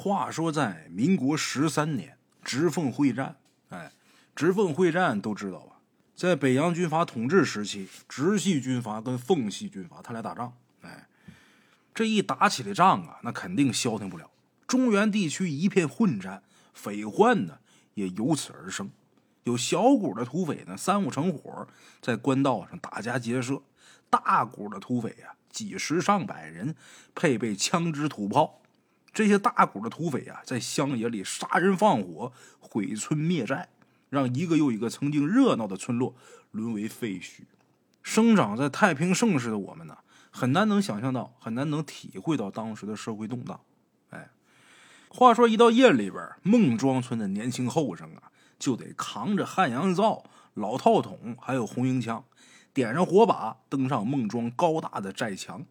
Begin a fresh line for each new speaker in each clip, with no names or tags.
话说在民国十三年，直奉会战，哎，直奉会战都知道吧？在北洋军阀统治时期，直系军阀跟奉系军阀他俩打仗，哎，这一打起来仗啊，那肯定消停不了。中原地区一片混战，匪患呢也由此而生。有小股的土匪呢，三五成伙在官道上打家劫舍；大股的土匪啊，几十上百人，配备枪支土炮。这些大股的土匪啊，在乡野里杀人放火、毁村灭寨，让一个又一个曾经热闹的村落沦为废墟。生长在太平盛世的我们呢，很难能想象到，很难能体会到当时的社会动荡。哎，话说一到夜里边，孟庄村的年轻后生啊，就得扛着汉阳造、老套筒，还有红缨枪，点上火把，登上孟庄高大的寨墙。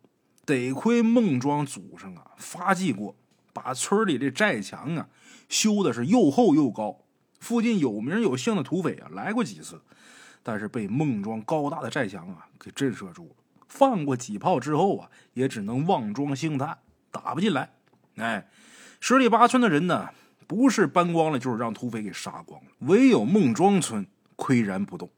得亏孟庄祖上啊发迹过。把村里这寨墙啊修的是又厚又高，附近有名有姓的土匪啊来过几次，但是被孟庄高大的寨墙啊给震慑住了。放过几炮之后啊，也只能望庄兴叹，打不进来。哎，十里八村的人呢，不是搬光了，就是让土匪给杀光了。唯有孟庄村岿然不动。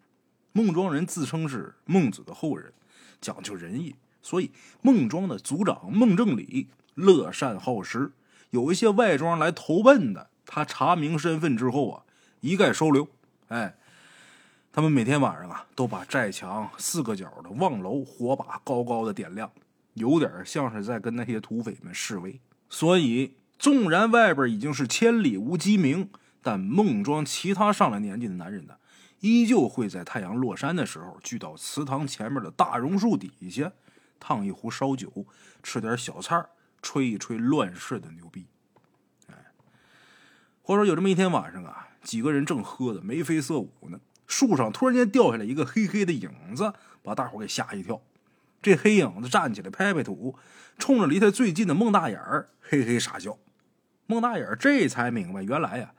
孟庄人自称是孟子的后人，讲究仁义，所以孟庄的族长孟正礼乐善好施。有一些外庄来投奔的，他查明身份之后啊，一概收留。哎，他们每天晚上啊，都把寨墙四个角的望楼火把高高的点亮，有点像是在跟那些土匪们示威。所以，纵然外边已经是千里无鸡鸣，但孟庄其他上了年纪的男人呢，依旧会在太阳落山的时候聚到祠堂前面的大榕树底下，烫一壶烧酒，吃点小菜吹一吹乱世的牛逼，哎，或者说有这么一天晚上啊，几个人正喝的眉飞色舞呢，树上突然间掉下来一个黑黑的影子，把大伙给吓一跳。这黑影子站起来拍拍土，冲着离他最近的孟大眼儿嘿嘿傻笑。孟大眼儿这才明白，原来呀，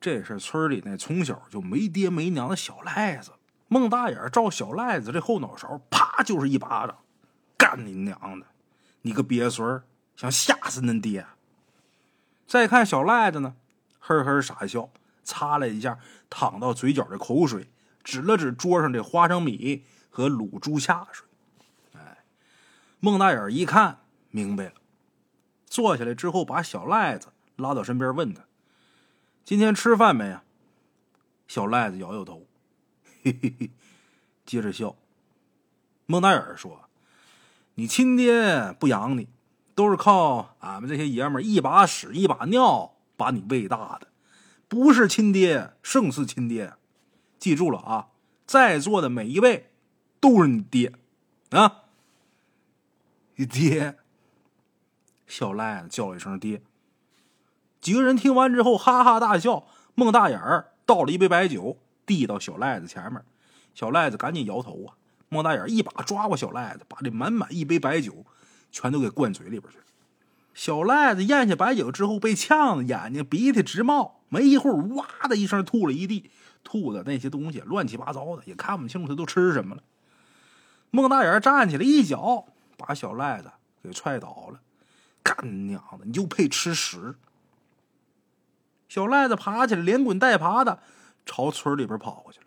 这是村里那从小就没爹没娘的小赖子。孟大眼儿照小赖子这后脑勺，啪就是一巴掌，干你娘的，你个鳖孙儿！想吓死恁爹！再看小赖子呢，呵呵傻笑，擦了一下淌到嘴角的口水，指了指桌上这花生米和卤猪下水。哎，孟大眼一看明白了，坐下来之后，把小赖子拉到身边，问他：“今天吃饭没呀？”小赖子摇摇头，嘿嘿嘿，接着笑。孟大眼说：“你亲爹不养你。”都是靠俺们这些爷们一把屎一把尿把你喂大的，不是亲爹胜似亲爹，记住了啊！在座的每一位都是你爹啊！你爹，小赖子叫了一声爹。几个人听完之后哈哈大笑。孟大眼儿倒了一杯白酒，递到小赖子前面，小赖子赶紧摇头啊！孟大眼一把抓过小赖子，把这满满一杯白酒。全都给灌嘴里边去了。小赖子咽下白酒之后，被呛的眼睛鼻涕直冒，没一会儿，哇的一声吐了一地，吐的那些东西乱七八糟的，也看不清楚他都吃什么了。孟大眼站起来，一脚把小赖子给踹倒了，干娘的，你就配吃屎！小赖子爬起来，连滚带爬的朝村里边跑过去了。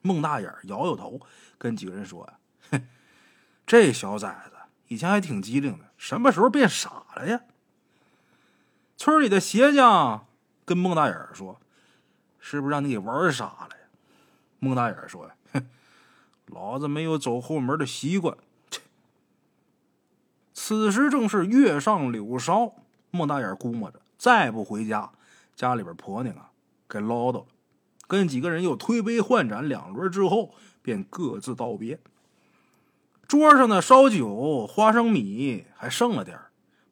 孟大眼摇摇头，跟几个人说：“哼，这小崽子。”以前还挺机灵的，什么时候变傻了呀？村里的鞋匠跟孟大眼说：“是不是让你给玩傻了呀？”孟大眼说：“哼，老子没有走后门的习惯。”此时正是月上柳梢，孟大眼估摸着再不回家，家里边婆娘啊该唠叨了。跟几个人又推杯换盏两轮之后，便各自道别。桌上的烧酒、花生米还剩了点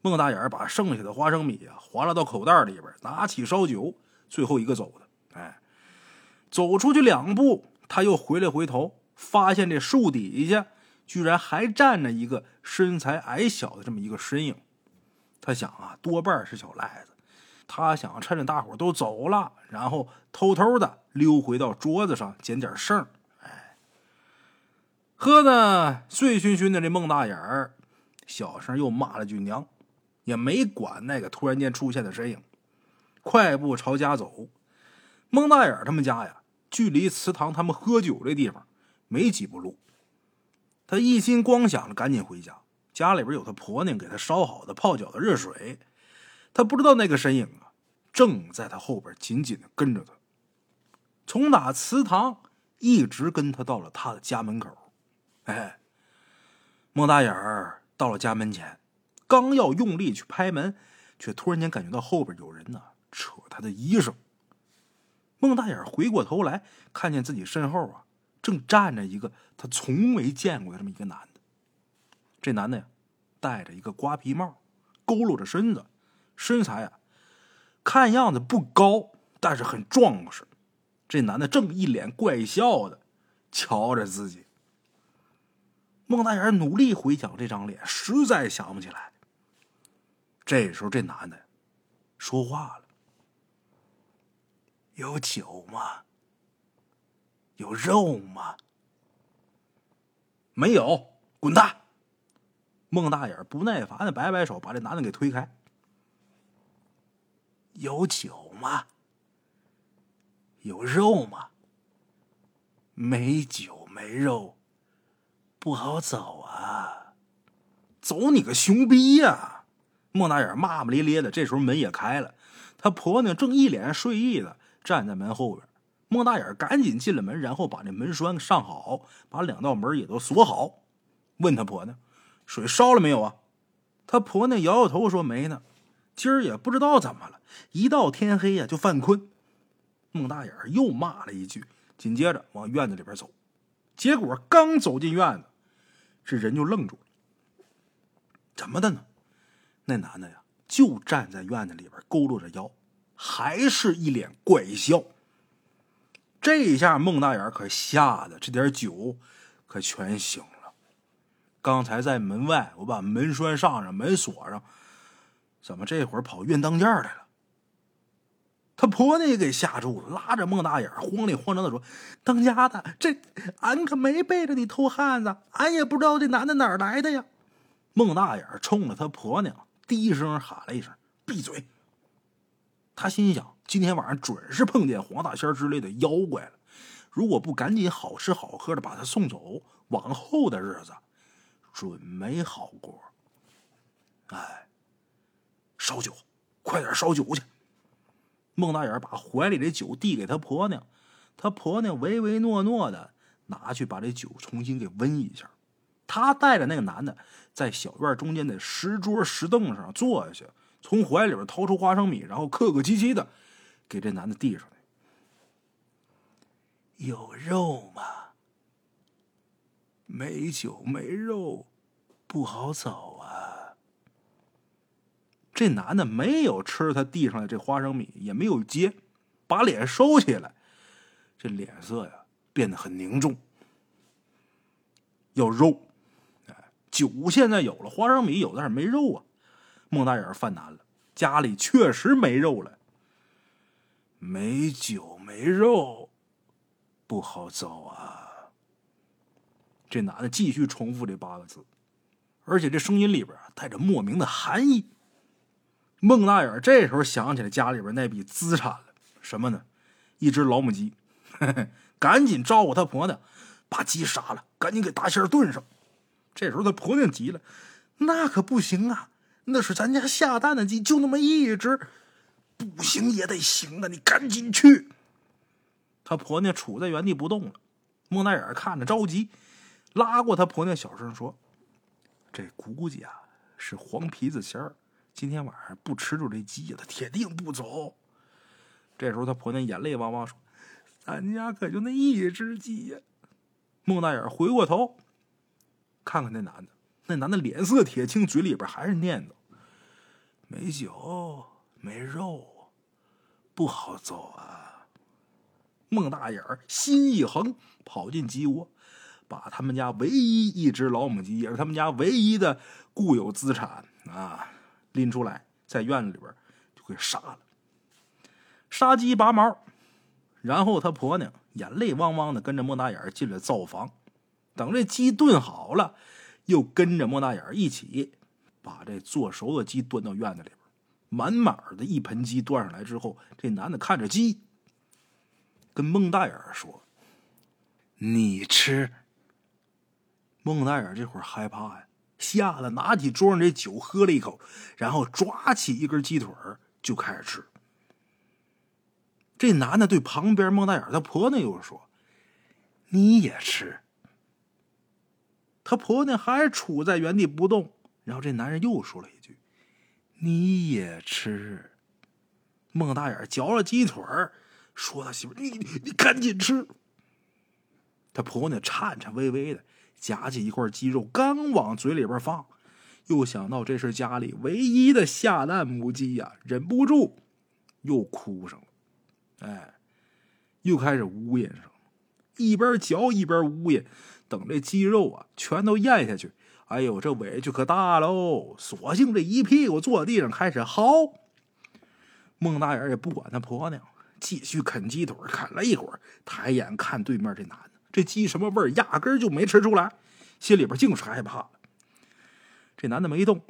孟大眼把剩下的花生米啊划拉到口袋里边，拿起烧酒，最后一个走的。哎，走出去两步，他又回来回头，发现这树底下居然还站着一个身材矮小的这么一个身影。他想啊，多半是小赖子。他想趁着大伙都走了，然后偷偷的溜回到桌子上捡点剩。喝的醉醺醺的这孟大眼儿，小声又骂了句娘，也没管那个突然间出现的身影，快步朝家走。孟大眼他们家呀，距离祠堂他们喝酒这地方没几步路。他一心光想着赶紧回家，家里边有他婆娘给他烧好的泡脚的热水。他不知道那个身影啊，正在他后边紧紧的跟着他，从打祠堂一直跟他到了他的家门口。哎，孟大眼儿到了家门前，刚要用力去拍门，却突然间感觉到后边有人呢扯他的衣裳。孟大眼回过头来，看见自己身后啊，正站着一个他从未见过的这么一个男的。这男的呀，戴着一个瓜皮帽，佝偻着身子。身材啊，看样子不高，但是很壮实。这男的正一脸怪笑的瞧着自己。孟大眼努力回想这张脸，实在想不起来。这时候，这男的说话了：“有酒吗？有肉吗？没有，滚蛋！”孟大眼不耐烦的摆摆手，把这男的给推开。有酒吗？有肉吗？没酒没肉，不好走啊！走你个熊逼呀！孟大眼骂骂咧咧的。这时候门也开了，他婆娘正一脸睡意的站在门后边。孟大眼赶紧进了门，然后把那门栓上好，把两道门也都锁好，问他婆娘：“水烧了没有啊？”他婆娘摇摇头说：“没呢。”今儿也不知道怎么了，一到天黑呀就犯困。孟大眼又骂了一句，紧接着往院子里边走。结果刚走进院子，这人就愣住了。怎么的呢？那男的呀，就站在院子里边，佝偻着腰，还是一脸怪笑。这一下孟大眼可吓得这点酒可全醒了。刚才在门外，我把门栓上上，门锁上。怎么这会儿跑院当间来了？他婆娘也给吓住了，拉着孟大眼慌里慌张的说：“当家的，这俺可没背着你偷汉子，俺也不知道这男的哪儿来的呀。”孟大眼冲着他婆娘低声喊了一声：“闭嘴！”他心想：今天晚上准是碰见黄大仙之类的妖怪了，如果不赶紧好吃好喝的把他送走，往后的日子准没好过。哎。烧酒，快点烧酒去！孟大眼把怀里的酒递给他婆娘，他婆娘唯唯诺诺的拿去把这酒重新给温一下。他带着那个男的在小院中间的石桌石凳上坐下去，从怀里边掏出花生米，然后客客气气的给这男的递上来。有肉吗？没酒没肉，不好走啊。这男的没有吃他递上来这花生米，也没有接，把脸收起来，这脸色呀变得很凝重。要肉，哎，酒现在有了，花生米有，但是没肉啊。孟大眼犯难了，家里确实没肉了，没酒没肉，不好走啊。这男的继续重复这八个字，而且这声音里边带着莫名的寒意。孟大眼这时候想起来家里边那笔资产了，什么呢？一只老母鸡，赶紧招呼他婆娘把鸡杀了，赶紧给大仙炖上。这时候他婆娘急了：“那可不行啊，那是咱家下蛋的鸡，就那么一只，不行也得行啊！你赶紧去。”他婆娘杵在原地不动了。孟大眼看着着急，拉过他婆娘，小声说：“这估计啊是黄皮子仙儿。”今天晚上不吃住这鸡，他铁定不走。这时候，他婆娘眼泪汪汪说：“咱家可就那一只鸡呀！”孟大眼回过头，看看那男的，那男的脸色铁青，嘴里边还是念叨：“没酒，没肉，不好走啊！”孟大眼心一横，跑进鸡窝，把他们家唯一一只老母鸡，也是他们家唯一的固有资产啊！拎出来，在院子里边就给杀了，杀鸡拔毛，然后他婆娘眼泪汪汪的跟着莫大眼进了灶房，等这鸡炖好了，又跟着莫大眼一起把这做熟的鸡端到院子里边。满满的一盆鸡端上来之后，这男的看着鸡，跟孟大眼说：“你吃。”孟大眼这会儿害怕呀，吓得拿起桌上这酒喝了一口，然后抓起一根鸡腿就开始吃。这男的对旁边孟大眼他婆娘又说：“你也吃。”他婆娘还杵在原地不动，然后这男人又说了一句：“你也吃。”孟大眼嚼了鸡腿说：“他媳妇，你你赶紧吃。”他婆娘颤颤巍巍的。夹起一块鸡肉，刚往嘴里边放，又想到这是家里唯一的下蛋母鸡呀，忍不住又哭上了。哎，又开始呜咽上了，一边嚼一边呜咽。等这鸡肉啊全都咽下去，哎呦，这委屈可大喽！索性这一屁股坐地上开始嚎。孟大眼也不管他婆娘，继续啃鸡腿，啃了一会儿，抬眼看对面这男的。这鸡什么味儿？压根儿就没吃出来，心里边净是害怕。这男的没动，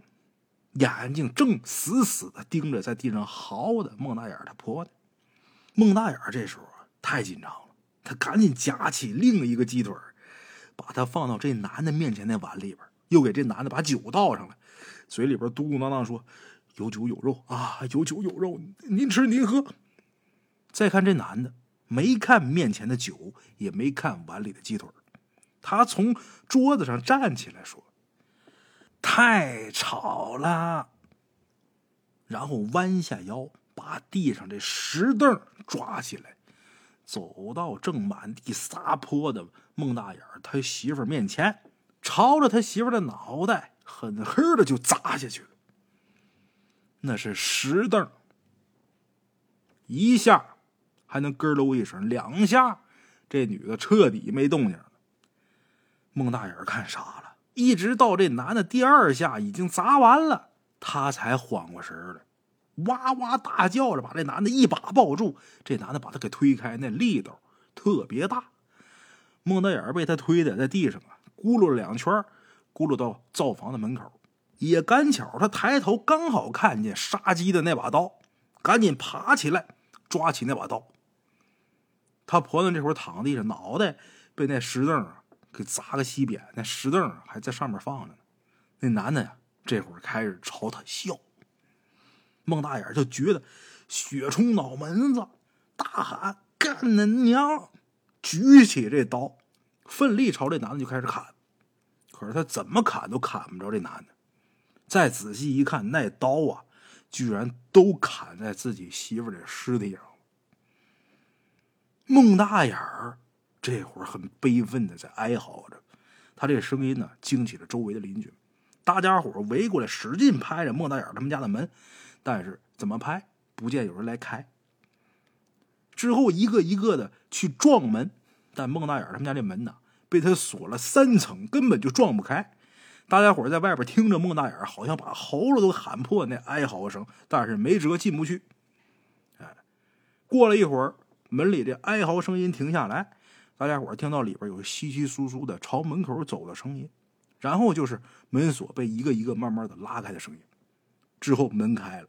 眼睛正死死的盯着在地上嚎的孟大眼他婆娘。孟大眼这时候太紧张了，他赶紧夹起另一个鸡腿，把它放到这男的面前那碗里边，又给这男的把酒倒上了，嘴里边嘟嘟囔囔说：“有酒有肉啊，有酒有肉，您吃您喝。”再看这男的。没看面前的酒，也没看碗里的鸡腿他从桌子上站起来说：“太吵了。”然后弯下腰，把地上这石凳抓起来，走到正满地撒泼的孟大眼他媳妇面前，朝着他媳妇的脑袋狠狠的就砸下去了。那是石凳，一下。还能咯咯一声，两下，这女的彻底没动静了。孟大眼看傻了，一直到这男的第二下已经砸完了，他才缓过神来，哇哇大叫着把这男的一把抱住。这男的把他给推开，那力道特别大。孟大眼被他推的在地上啊，咕噜了两圈，咕噜到灶房的门口。也赶巧，他抬头刚好看见杀鸡的那把刀，赶紧爬起来抓起那把刀。他婆娘这会儿躺地上，脑袋被那石凳啊给砸个稀扁，那石凳还在上面放着呢。那男的呀，这会儿开始朝他笑。孟大眼就觉得血冲脑门子，大喊：“干恁娘！”举起这刀，奋力朝这男的就开始砍。可是他怎么砍都砍不着这男的。再仔细一看，那刀啊，居然都砍在自己媳妇的尸体上。孟大眼儿这会儿很悲愤的在哀嚎着，他这声音呢惊起了周围的邻居，大家伙围过来使劲拍着孟大眼他们家的门，但是怎么拍不见有人来开。之后一个一个的去撞门，但孟大眼他们家这门呢被他锁了三层，根本就撞不开。大家伙在外边听着孟大眼好像把喉咙都喊破那哀嚎声，但是没辙进不去。哎，过了一会儿。门里的哀嚎声音停下来，大家伙听到里边有稀稀疏疏的朝门口走的声音，然后就是门锁被一个一个慢慢的拉开的声音。之后门开了，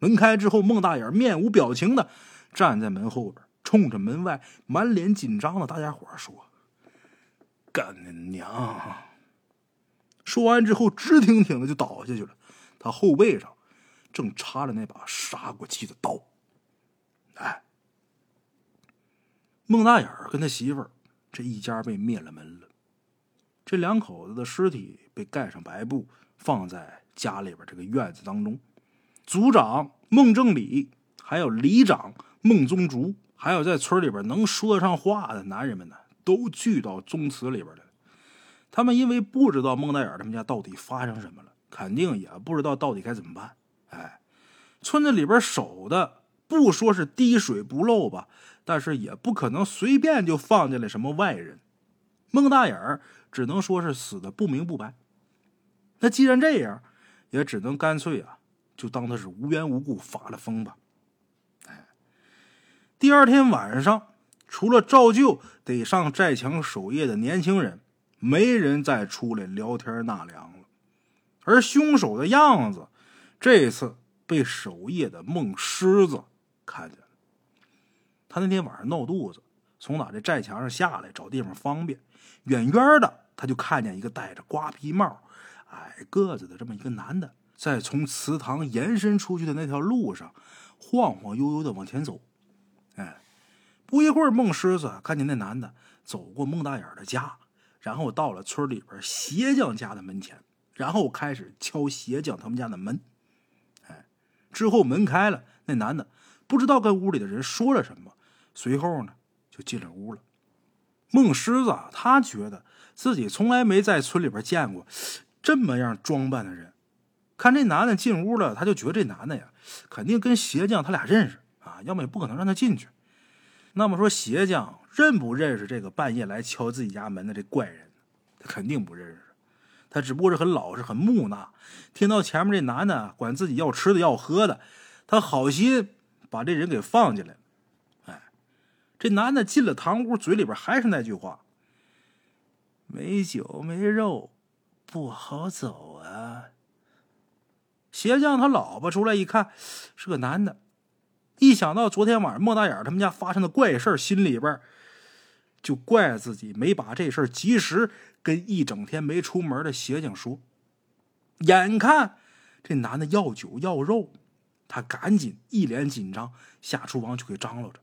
门开之后，孟大眼面无表情的站在门后边，冲着门外满脸紧张的大家伙说：“干你娘！”说完之后，直挺挺的就倒下去了。他后背上正插着那把杀过气的刀。哎。孟大眼儿跟他媳妇儿这一家被灭了门了，这两口子的尸体被盖上白布，放在家里边这个院子当中。族长孟正礼，还有里长孟宗竹，还有在村里边能说得上话的男人们呢，都聚到宗祠里边来了。他们因为不知道孟大眼他们家到底发生什么了，肯定也不知道到底该怎么办。哎，村子里边守的不说是滴水不漏吧。但是也不可能随便就放进来什么外人，孟大眼儿只能说是死的不明不白。那既然这样，也只能干脆啊，就当他是无缘无故发了疯吧。哎，第二天晚上，除了照旧得上寨墙守夜的年轻人，没人再出来聊天纳凉了。而凶手的样子，这次被守夜的孟狮子看见。他那天晚上闹肚子，从哪这寨墙上下来找地方方便，远远的他就看见一个戴着瓜皮帽、矮个子的这么一个男的，在从祠堂延伸出去的那条路上晃晃悠悠的往前走。哎，不一会儿，孟狮子看见那男的走过孟大眼的家，然后到了村里边鞋匠家的门前，然后开始敲鞋匠他们家的门。哎，之后门开了，那男的不知道跟屋里的人说了什么，随后呢就进了屋了。孟狮子他觉得自己从来没在村里边见过这么样装扮的人，看这男的进屋了，他就觉得这男的呀肯定跟鞋匠他俩认识。啊，要么也不可能让他进去。那么说，鞋匠认不认识这个半夜来敲自己家门的这怪人？他肯定不认识。他只不过是很老实、很木讷。听到前面这男的管自己要吃的、要喝的，他好心把这人给放进来。这男的进了堂屋，嘴里边还是那句话：“没酒没肉，不好走啊。”鞋匠他老婆出来一看，是个男的。一想到昨天晚上莫大眼他们家发生的怪事心里边就怪自己没把这事及时跟一整天没出门的鞋匠说。眼看这男的要酒要肉，他赶紧一脸紧张下厨房去给张罗着。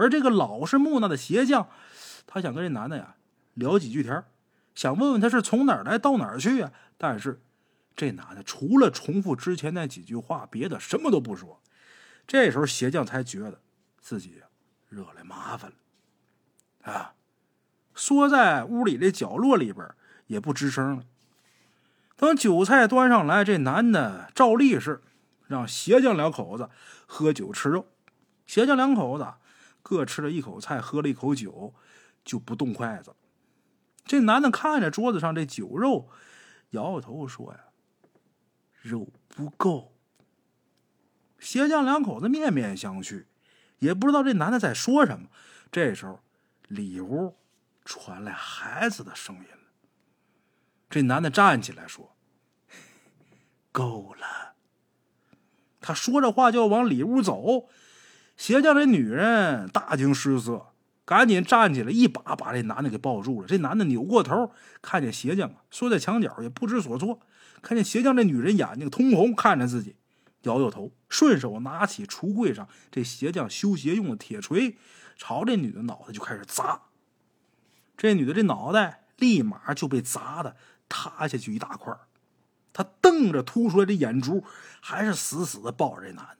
而这个老实木讷的鞋匠，他想跟这男的呀聊几句天想问问他是从哪儿来到哪儿去啊。但是这男的除了重复之前那几句话，别的什么都不说。这时候，鞋匠才觉得自己惹来麻烦了，啊，缩在屋里这角落里边也不吱声了。等酒菜端上来，这男的照例是让鞋匠两口子喝酒吃肉。鞋匠两口子各吃了一口菜，喝了一口酒，就不动筷子。这男的看着桌子上这酒肉，摇摇头说：“呀，肉不够。”鞋匠两口子面面相觑，也不知道这男的在说什么。这时候，里屋传来孩子的声音了。这男的站起来说：“够了。”他说着话就要往里屋走。鞋匠这女人大惊失色，赶紧站起来，一把把这男的给抱住了。这男的扭过头，看见鞋匠缩在墙角，也不知所措。看见鞋匠这女人眼睛通红，看着自己。摇摇头，顺手拿起橱柜上这鞋匠修鞋用的铁锤，朝这女的脑袋就开始砸。这女的这脑袋立马就被砸的塌下去一大块。他瞪着凸出来的眼珠，还是死死的抱着这男的。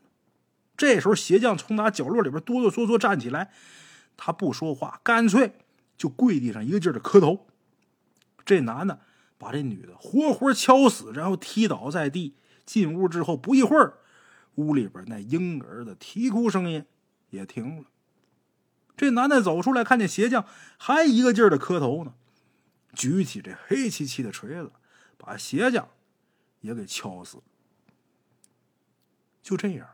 这时候，鞋匠从他角落里边哆哆嗦嗦站起来，他不说话，干脆就跪地上一个劲儿的磕头。这男的把这女的活活敲死，然后踢倒在地。进屋之后不一会儿，屋里边那婴儿的啼哭声音也停了。这男的走出来，看见鞋匠还一个劲儿的磕头呢，举起这黑漆漆的锤子，把鞋匠也给敲死。就这样，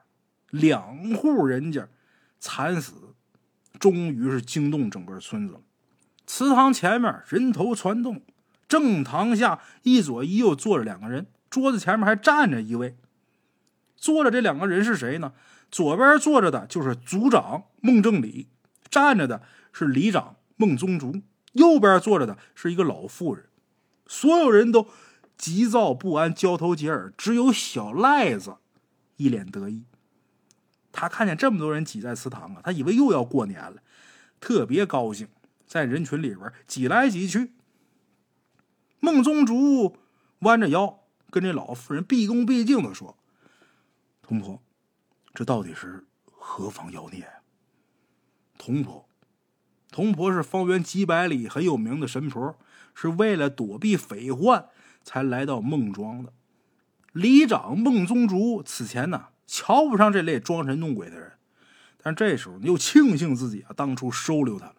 两户人家惨死，终于是惊动整个村子了。祠堂前面人头攒动，正堂下一左一右坐着两个人。桌子前面还站着一位，坐着这两个人是谁呢？左边坐着的就是族长孟正礼，站着的是里长孟宗竹，右边坐着的是一个老妇人。所有人都急躁不安，交头接耳，只有小赖子一脸得意。他看见这么多人挤在祠堂啊，他以为又要过年了，特别高兴，在人群里边挤来挤去。孟宗竹弯着腰。跟这老妇人毕恭毕敬的说：“童婆，这到底是何方妖孽？”童婆，童婆是方圆几百里很有名的神婆，是为了躲避匪患才来到孟庄的。里长孟宗竹此前呢，瞧不上这类装神弄鬼的人，但这时候你又庆幸自己啊当初收留他了，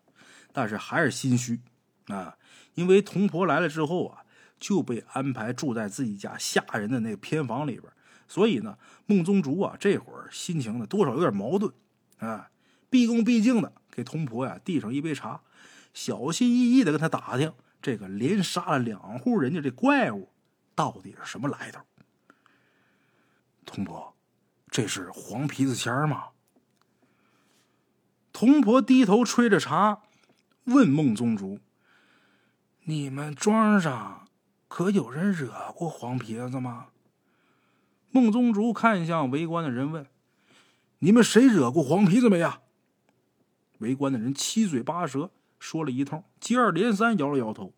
但是还是心虚啊，因为童婆来了之后啊。就被安排住在自己家下人的那个偏房里边，所以呢，孟宗竹啊，这会儿心情呢多少有点矛盾，啊，毕恭毕敬的给童婆呀递上一杯茶，小心翼翼的跟他打听这个连杀了两户人家这怪物到底是什么来头。童婆，这是黄皮子钱吗？童婆低头吹着茶，问孟宗主：“你们庄上可有人惹过黄皮子吗？”孟宗主看向围观的人问：“你们谁惹过黄皮子没呀？”围观的人七嘴八舌说了一通，接二连三摇了摇头。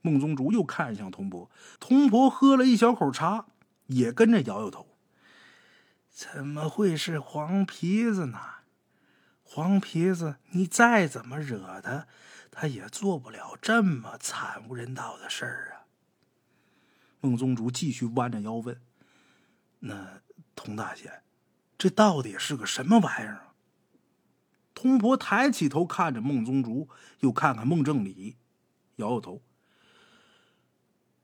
孟宗主又看向童婆，童婆喝了一小口茶，也跟着摇摇头。怎么会是黄皮子呢？黄皮子，你再怎么惹他，他也做不了这么惨无人道的事儿啊！孟宗主继续弯着腰问：“那童大仙，这到底是个什么玩意儿？”童婆抬起头看着孟宗主，又看看孟正礼，摇摇头。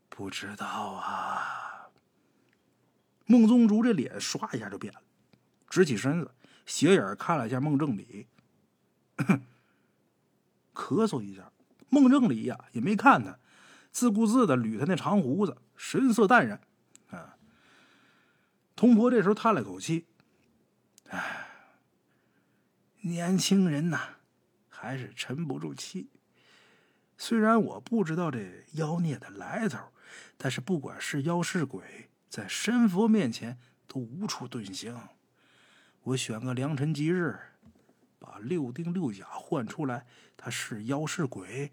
不知道啊。孟宗竹这脸唰一下就变了，直起身子，斜眼看了一下孟正礼，咳嗽一下。孟正礼呀也没看他，自顾自的捋他那长胡子，神色淡然。啊，童婆这时候叹了口气，唉。年轻人呐，还是沉不住气。虽然我不知道这妖孽的来头，但是不管是妖是鬼，在神佛面前都无处遁形。我选个良辰吉日，把六丁六甲换出来，他是妖是鬼，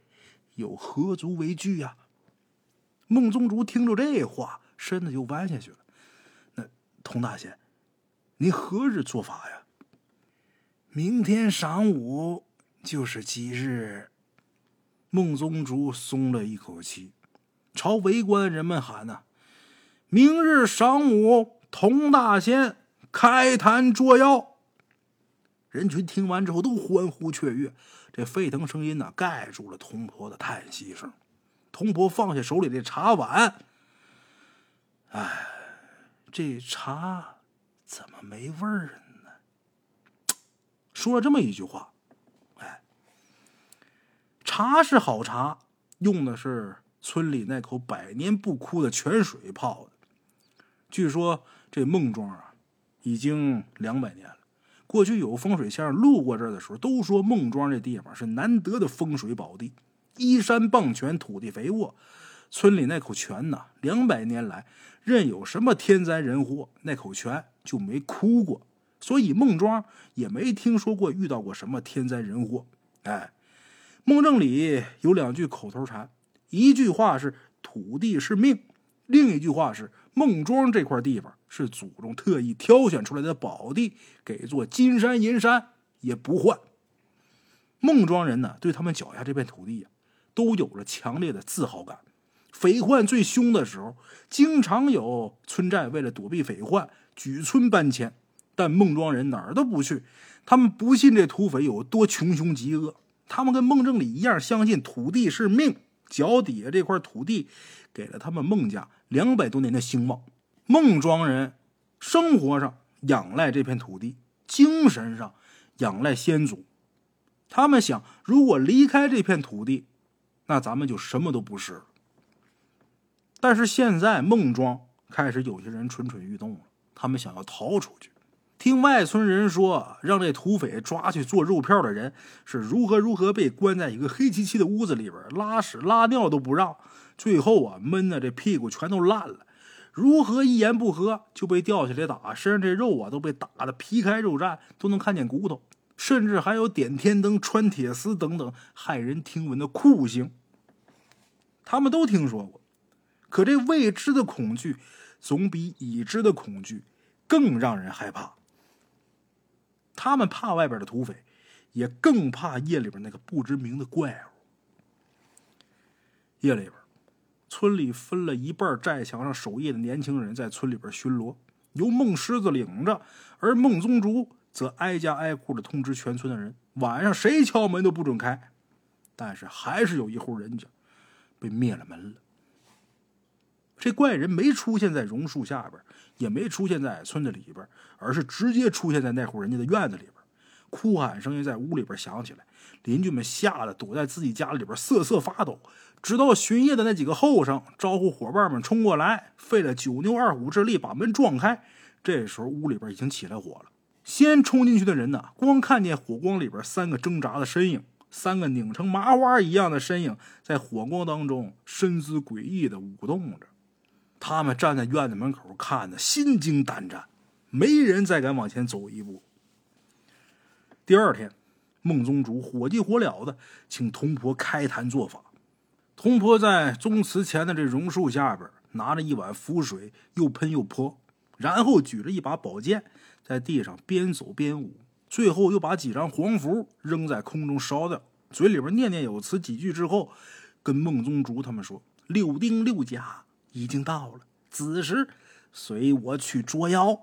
有何足为惧呀？孟宗主听着这话，身子就弯下去了。那童大仙，你何日做法呀？明天晌午就是吉日。孟宗主松了一口气，朝围观的人们喊：“呐，明日晌午，童大仙开坛捉妖。”人群听完之后都欢呼雀跃，这沸腾声音呢盖住了童婆的叹息声。童婆放下手里的茶碗，哎，这茶怎么没味儿？说了这么一句话，哎，茶是好茶，用的是村里那口百年不枯的泉水泡的。据说这孟庄啊，已经两百年了。过去有风水先生路过这儿的时候，都说孟庄这地方是难得的风水宝地，依山傍泉，土地肥沃。村里那口泉呐，两百年来任有什么天灾人祸，那口泉就没枯过。所以孟庄也没听说过遇到过什么天灾人祸。哎，孟正礼有两句口头禅，一句话是“土地是命”，另一句话是“孟庄这块地方是祖宗特意挑选出来的宝地，给做金山银山也不换。”孟庄人呢，对他们脚下这片土地呀，都有着强烈的自豪感。匪患最凶的时候，经常有村寨为了躲避匪患，举村搬迁。但孟庄人哪儿都不去，他们不信这土匪有多穷凶极恶，他们跟孟正礼一样，相信土地是命，脚底下这块土地给了他们孟家两百多年的兴旺。孟庄人生活上仰赖这片土地，精神上仰赖先祖。他们想，如果离开这片土地，那咱们就什么都不是了。但是现在孟庄开始有些人蠢蠢欲动了，他们想要逃出去。听外村人说，让这土匪抓去做肉票的人是如何如何被关在一个黑漆漆的屋子里边，拉屎拉尿都不让，最后啊闷的这屁股全都烂了。如何一言不合就被吊起来打，身上这肉啊都被打的皮开肉绽，都能看见骨头，甚至还有点天灯、穿铁丝等等骇人听闻的酷刑。他们都听说过，可这未知的恐惧总比已知的恐惧更让人害怕。他们怕外边的土匪，也更怕夜里边那个不知名的怪物。夜里边，村里分了一半寨墙上守夜的年轻人在村里边巡逻，由孟狮子领着，而孟宗竹则挨家挨户的通知全村的人，晚上谁敲门都不准开。但是还是有一户人家被灭了门了。这怪人没出现在榕树下边。也没出现在村子里边，而是直接出现在那户人家的院子里边，哭喊声音在屋里边响起来，邻居们吓得躲在自己家里边瑟瑟发抖。直到巡夜的那几个后生招呼伙伴们冲过来，费了九牛二虎之力把门撞开，这时候屋里边已经起来火了。先冲进去的人呢，光看见火光里边三个挣扎的身影，三个拧成麻花一样的身影，在火光当中身姿诡异的舞动着。他们站在院子门口，看的心惊胆战，没人再敢往前走一步。第二天，孟宗主火急火燎的请童婆开坛做法。童婆在宗祠前的这榕树下边，拿着一碗符水，又喷又泼，然后举着一把宝剑。在地上边走边舞，最后又把几张黄符扔在空中烧掉，嘴里边念念有词几句之后，跟孟宗竹他们说：“六丁六甲已经到了，子时随我去捉妖。”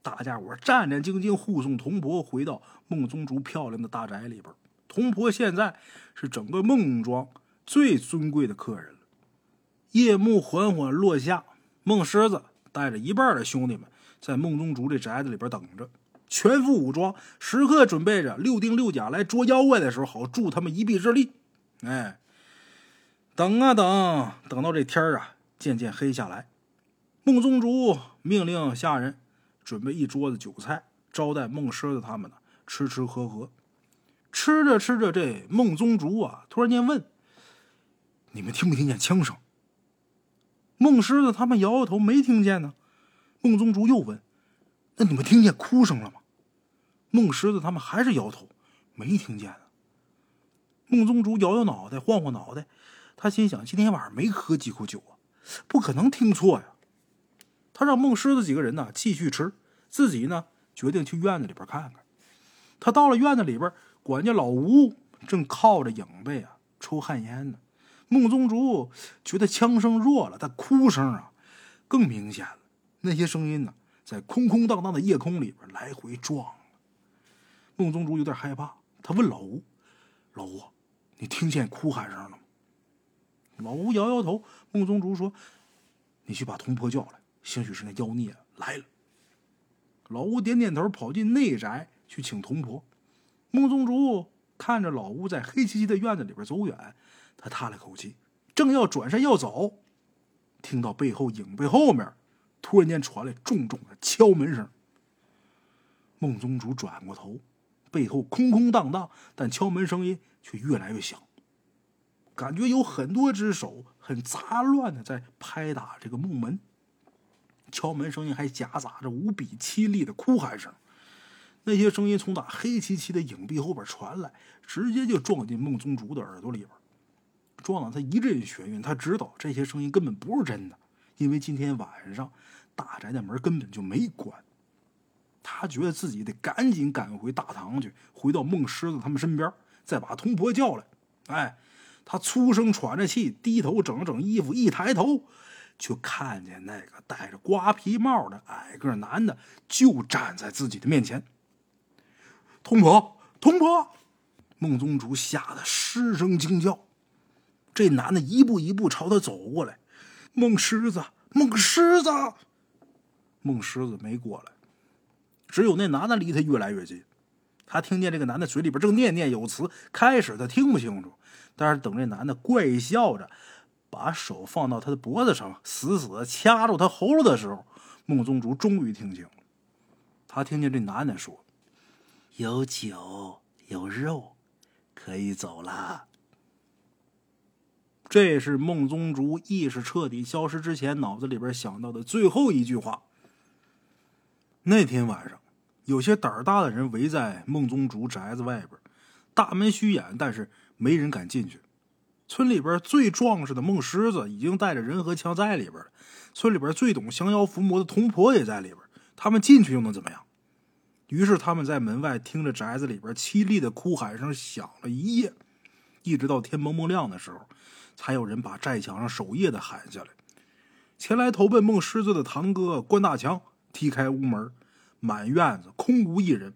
大家伙战战兢兢护送童婆回到孟宗竹漂亮的大宅里边。童婆现在是整个孟庄最尊贵的客人了。夜幕缓缓落下，孟狮子带着一半的兄弟们。在孟宗竹这宅子里边等着，全副武装，时刻准备着六丁六甲来捉妖怪的时候，好助他们一臂之力。哎，等啊等，等到这天啊渐渐黑下来，孟宗竹命令下人准备一桌子酒菜，招待孟狮子他们呢吃吃喝喝。吃着吃着，这孟宗竹啊突然间问：“你们听没听见枪声？”孟狮子他们摇摇头，没听见呢。孟宗竹又问：“那你们听见哭声了吗？”孟狮子他们还是摇头，没听见。孟宗竹摇摇脑袋，晃晃脑袋，他心想：今天晚上没喝几口酒啊，不可能听错呀。他让孟狮子几个人呢继续吃，自己呢决定去院子里边看看。他到了院子里边，管家老吴正靠着影背啊抽旱烟呢。孟宗竹觉得枪声弱了，但哭声啊更明显了。那些声音呢，在空空荡荡的夜空里边来回撞。孟宗竹有点害怕，他问老吴：“老吴，你听见哭喊声了吗？”老吴摇摇头。孟宗竹说：“你去把童婆叫来，兴许是那妖孽来了。”老吴点点头，跑进内宅去请童婆。孟宗竹看着老吴在黑漆漆的院子里边走远，他叹了口气，正要转身要走，听到背后影背后面。突然间传来重重的敲门声。孟宗主转过头，背后空空荡荡，但敲门声音却越来越响，感觉有很多只手很杂乱的在拍打这个木门。敲门声音还夹杂着无比凄厉的哭喊声，那些声音从那黑漆漆的影壁后边传来，直接就撞进孟宗主的耳朵里边，撞得他一阵眩晕。他知道这些声音根本不是真的。因为今天晚上大宅的门根本就没关，他觉得自己得赶紧赶回大堂去，回到孟狮子他们身边，再把童婆叫来。哎，他粗声喘着气，低头整了整衣服，一抬头，就看见那个戴着瓜皮帽的矮个男的就站在自己的面前。童婆，童婆！孟宗主吓得失声惊叫。这男的一步一步朝他走过来。孟狮子，孟狮子，孟狮子没过来，只有那男的离他越来越近。他听见这个男的嘴里边正念念有词，开始他听不清楚，但是等这男的怪笑着把手放到他的脖子上，死死的掐住他喉咙的时候，孟宗竹终于听清了。他听见这男的说：“有酒有肉，可以走了。”这是孟宗竹意识彻底消失之前脑子里边想到的最后一句话。那天晚上，有些胆儿大的人围在孟宗竹宅子外边，大门虚掩，但是没人敢进去。村里边最壮实的孟狮子已经带着人和枪在里边了，村里边最懂降妖伏魔的童婆也在里边，他们进去又能怎么样？于是他们在门外听着宅子里边凄厉的哭喊声响了一夜，一直到天蒙蒙亮的时候。才有人把寨墙上守夜的喊下来，前来投奔孟狮子的堂哥关大强踢开屋门，满院子空无一人，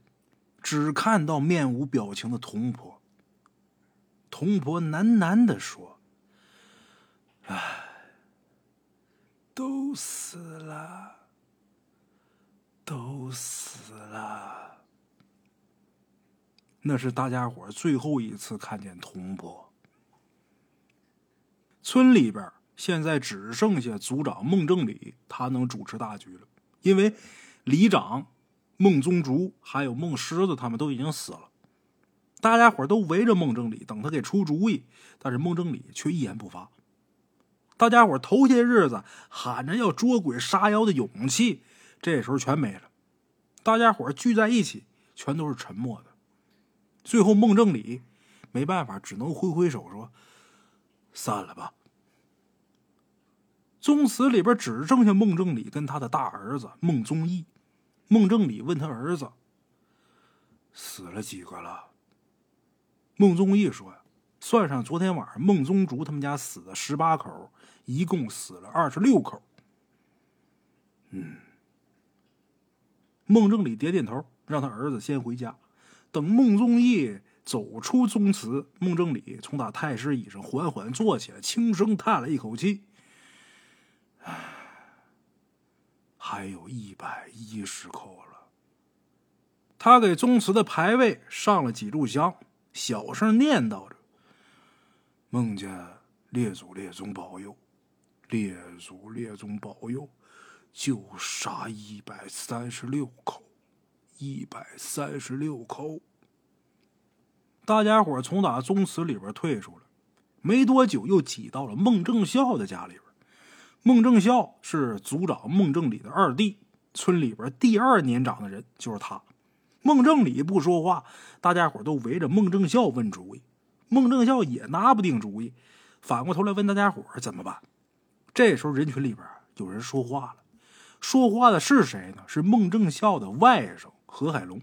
只看到面无表情的童婆。童婆喃喃的说：“唉，都死了，都死了。”那是大家伙最后一次看见童婆。村里边现在只剩下族长孟正礼，他能主持大局了。因为里长、孟宗竹还有孟狮子他们都已经死了，大家伙都围着孟正礼等他给出主意，但是孟正礼却一言不发。大家伙头些日子喊着要捉鬼杀妖的勇气，这时候全没了。大家伙聚在一起，全都是沉默的。最后，孟正礼没办法，只能挥挥手说：“散了吧。”宗祠里边只剩下孟正礼跟他的大儿子孟宗义。孟正礼问他儿子：“死了几个了？”孟宗义说：“呀，算上昨天晚上孟宗竹他们家死的十八口，一共死了二十六口。”嗯。孟正礼点点头，让他儿子先回家。等孟宗义走出宗祠，孟正礼从他太师椅上缓缓坐起来，轻声叹了一口气。唉，还有一百一十口了。他给宗祠的牌位上了几炷香，小声念叨着：“孟家列祖列宗保佑，列祖列宗保佑，就杀一百三十六口，一百三十六口。”大家伙从打宗祠里边退出来，没多久又挤到了孟正孝的家里边。孟正孝是族长孟正礼的二弟，村里边第二年长的人就是他。孟正礼不说话，大家伙都围着孟正孝问主意。孟正孝也拿不定主意，反过头来问大家伙怎么办。这时候人群里边有人说话了，说话的是谁呢？是孟正孝的外甥何海龙。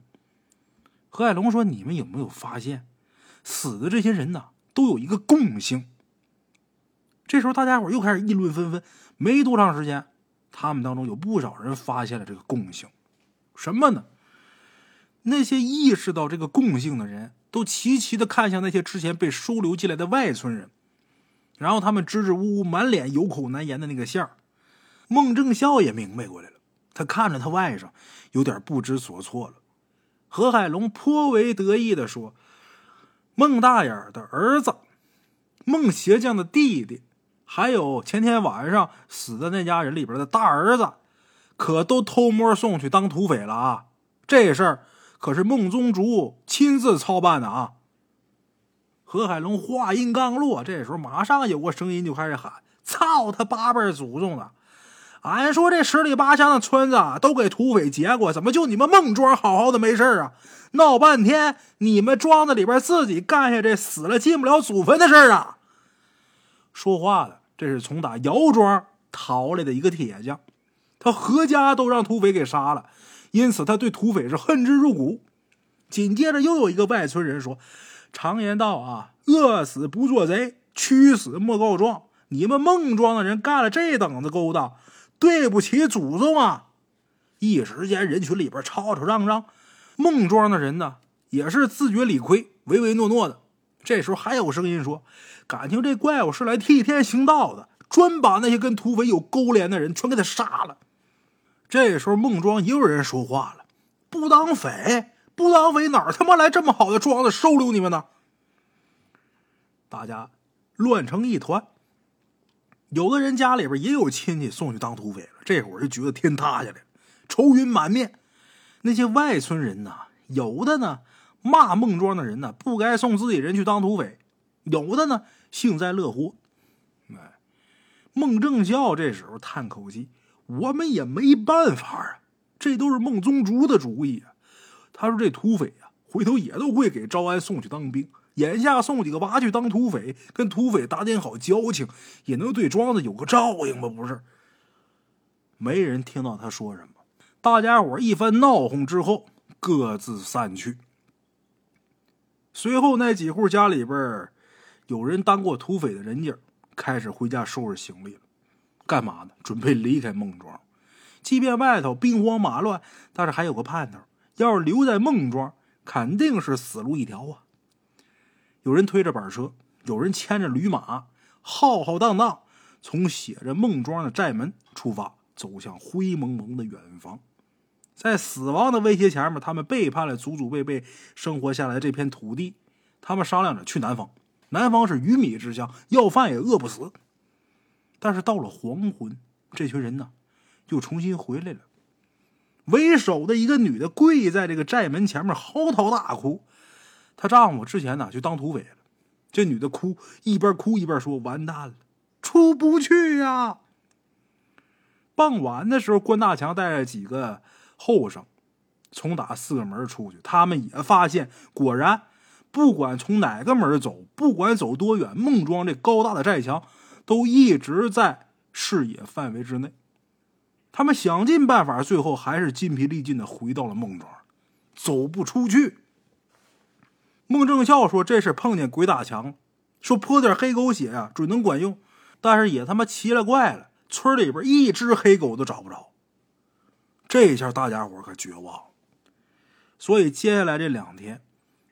何海龙说：“你们有没有发现，死的这些人呢，都有一个共性？”这时候大家伙又开始议论纷纷。没多长时间，他们当中有不少人发现了这个共性，什么呢？那些意识到这个共性的人都齐齐的看向那些之前被收留进来的外村人，然后他们支支吾吾、满脸有口难言的那个相孟正孝也明白过来了，他看着他外甥，有点不知所措了。何海龙颇为得意的说：“孟大眼的儿子，孟鞋匠的弟弟。”还有前天晚上死的那家人里边的大儿子，可都偷摸送去当土匪了啊！这事儿可是孟宗竹亲自操办的啊！何海龙话音刚落，这时候马上有个声音就开始喊：“操他八辈祖宗的！俺说这十里八乡的村子都给土匪劫过，怎么就你们孟庄好好的没事啊？闹半天，你们庄子里边自己干下这死了进不了祖坟的事啊！”说话的，这是从打姚庄逃来的一个铁匠，他何家都让土匪给杀了，因此他对土匪是恨之入骨。紧接着又有一个外村人说：“常言道啊，饿死不做贼，屈死莫告状。你们孟庄的人干了这等子勾当，对不起祖宗啊！”一时间人群里边吵吵嚷嚷，孟庄的人呢也是自觉理亏，唯唯诺诺的。这时候还有声音说。感情这怪物是来替天行道的，专把那些跟土匪有勾连的人全给他杀了。这时候孟庄也有人说话了：“不当匪，不当匪，哪他妈来这么好的庄子收留你们呢？”大家乱成一团。有的人家里边也有亲戚送去当土匪了，这会儿就觉得天塌下来，愁云满面。那些外村人呢，有的呢骂孟庄的人呢不该送自己人去当土匪。有的呢，幸灾乐祸。哎，孟正孝这时候叹口气：“我们也没办法啊，这都是孟宗竹的主意啊。”他说：“这土匪啊，回头也都会给招安送去当兵。眼下送几个娃去当土匪，跟土匪打点好交情，也能对庄子有个照应吧？不是？”没人听到他说什么。大家伙一番闹哄之后，各自散去。随后那几户家里边。有人当过土匪的人家开始回家收拾行李了，干嘛呢？准备离开孟庄。即便外头兵荒马乱，但是还有个盼头：要是留在孟庄，肯定是死路一条啊！有人推着板车，有人牵着驴马，浩浩荡荡从写着孟庄的寨门出发，走向灰蒙蒙的远方。在死亡的威胁前面，他们背叛了祖祖辈辈生活下来这片土地。他们商量着去南方。南方是鱼米之乡，要饭也饿不死。但是到了黄昏，这群人呢，又重新回来了。为首的一个女的跪在这个寨门前面嚎啕大哭。她丈夫之前呢就当土匪了。这女的哭，一边哭一边说：“完蛋了，出不去呀！”傍晚的时候，关大强带着几个后生从打四个门出去，他们也发现，果然不管从哪个门走，不管走多远，孟庄这高大的寨墙都一直在视野范围之内。他们想尽办法，最后还是筋疲力尽的回到了孟庄，走不出去。孟正孝说：“这是碰见鬼打墙，说泼点黑狗血啊，准能管用。但是也他妈奇了怪了，村里边一只黑狗都找不着。这下大家伙可绝望。所以接下来这两天，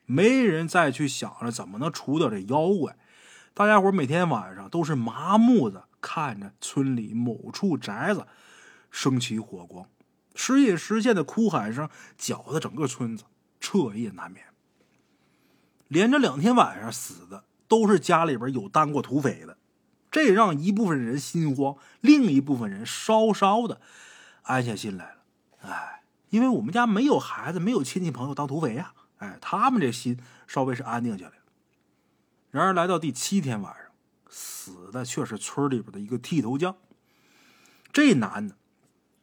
没人再去想着怎么能除掉这妖怪。大家伙每天晚上都是麻木的看着村里某处宅子。”升起火光，时隐时现的哭喊声搅得整个村子彻夜难眠。连着两天晚上死的都是家里边有当过土匪的，这让一部分人心慌，另一部分人稍稍的安下心来了。哎，因为我们家没有孩子，没有亲戚朋友当土匪呀。哎，他们这心稍微是安定下来了。然而来到第七天晚上，死的却是村里边的一个剃头匠。这男的。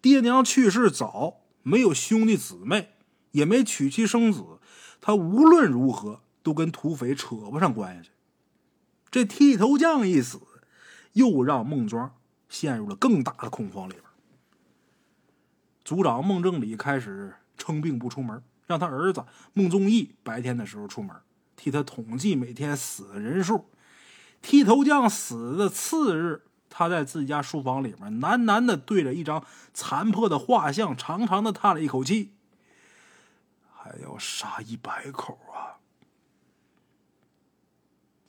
爹娘去世早，没有兄弟姊妹，也没娶妻生子。他无论如何都跟土匪扯不上关系。这剃头匠一死，又让孟庄陷入了更大的恐慌里边。族长孟正礼开始称病不出门，让他儿子孟宗义白天的时候出门，替他统计每天死的人数。剃头匠死的次日。他在自家书房里面喃喃的对着一张残破的画像，长长的叹了一口气。还要杀一百口啊！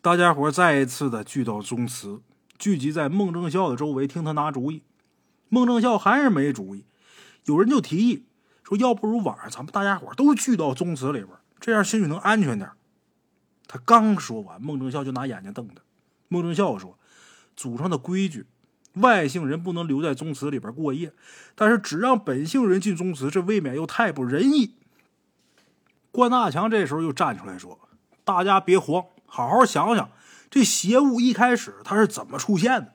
大家伙再一次的聚到宗祠，聚集在孟正孝的周围，听他拿主意。孟正孝还是没主意。有人就提议说：“要不如晚上咱们大家伙都聚到宗祠里边，这样兴许能安全点。”他刚说完，孟正孝就拿眼睛瞪他。孟正孝说。祖上的规矩，外姓人不能留在宗祠里边过夜，但是只让本姓人进宗祠，这未免又太不仁义。关大强这时候又站出来说：“大家别慌，好好想想，这邪物一开始它是怎么出现的？”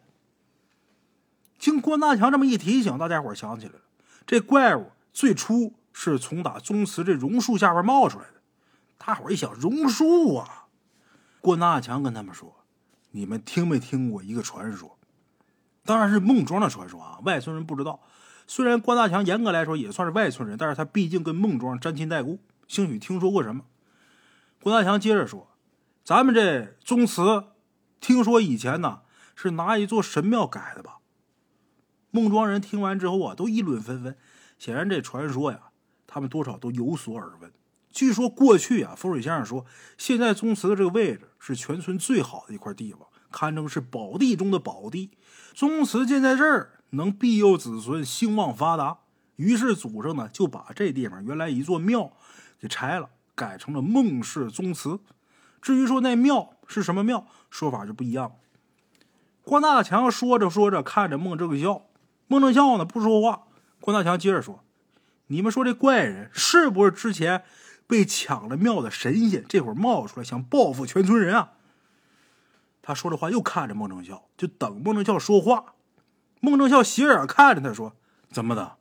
经关大强这么一提醒，大家伙想起来了，这怪物最初是从打宗祠这榕树下边冒出来的。大伙一想，榕树啊！关大强跟他们说。你们听没听过一个传说？当然是孟庄的传说啊！外村人不知道。虽然关大强严格来说也算是外村人，但是他毕竟跟孟庄沾亲带故，兴许听说过什么。关大强接着说：“咱们这宗祠，听说以前呢是拿一座神庙改的吧？”孟庄人听完之后啊，都议论纷纷。显然这传说呀，他们多少都有所耳闻。据说过去啊，风水先生说，现在宗祠的这个位置是全村最好的一块地方，堪称是宝地中的宝地。宗祠建在这儿，能庇佑子孙兴旺发达。于是祖上呢就把这地方原来一座庙给拆了，改成了孟氏宗祠。至于说那庙是什么庙，说法就不一样。关大强说着说着，看着孟正孝，孟正孝呢不说话。关大强接着说：“你们说这怪人是不是之前？”被抢了庙的神仙，这会儿冒出来想报复全村人啊！他说着话又看着孟正孝，就等孟正孝说话。孟正孝斜眼看着他说：“怎么的？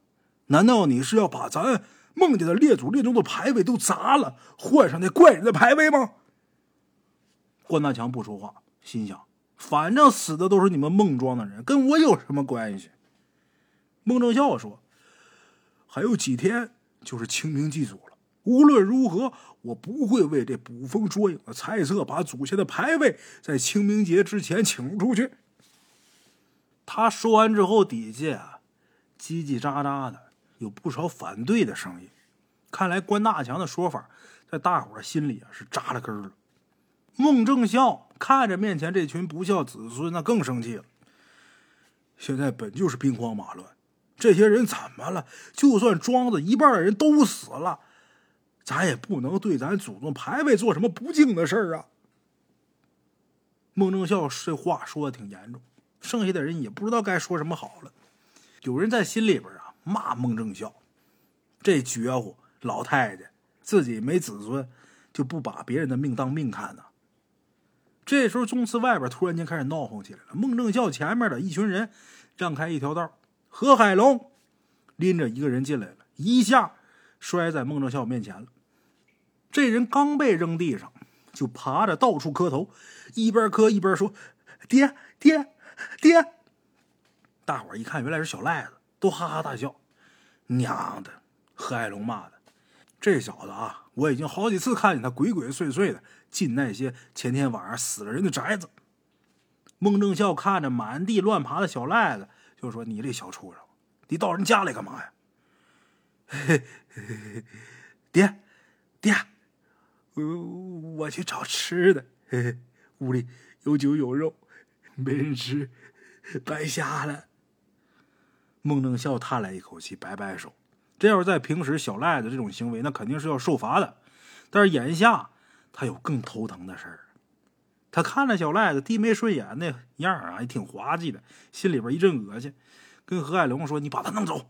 难道你是要把咱孟家的列祖列宗的牌位都砸了，换上那怪人的牌位吗？”关大强不说话，心想：反正死的都是你们孟庄的人，跟我有什么关系？孟正孝说：“还有几天就是清明祭祖了。”无论如何，我不会为这捕风捉影的猜测把祖先的牌位在清明节之前请出去。他说完之后，底下啊叽叽喳喳的，有不少反对的声音。看来关大强的说法在大伙心里啊是扎了根了。孟正孝看着面前这群不孝子孙，那更生气了。现在本就是兵荒马乱，这些人怎么了？就算庄子一半的人都死了。咱也不能对咱祖宗牌位做什么不敬的事儿啊！孟正孝这话说的挺严重，剩下的人也不知道该说什么好了。有人在心里边啊骂孟正孝，这绝乎，老太太自己没子孙，就不把别人的命当命看呢。这时候，宗祠外边突然间开始闹哄起来了。孟正孝前面的一群人让开一条道，何海龙拎着一个人进来了，一下摔在孟正孝面前了。这人刚被扔地上，就爬着到处磕头，一边磕一边说：“爹爹爹！”大伙一看，原来是小赖子，都哈哈大笑。娘的，何海龙骂的，这小子啊，我已经好几次看见他鬼鬼祟祟的。进那些前天晚上死了人的宅子。孟正孝看着满地乱爬的小赖子，就说：“你这小畜生，你到人家里干嘛呀？”“嘿嘿嘿爹，爹，我我去找吃的。嘿嘿屋里有酒有肉，没人吃，白瞎了。”孟正孝叹了一口气，摆摆手。这要是在平时，小赖子这种行为，那肯定是要受罚的。但是眼下，他有更头疼的事儿，他看着小赖子低眉顺眼那样啊，也挺滑稽的，心里边一阵恶心，跟何海龙说：“你把他弄走。”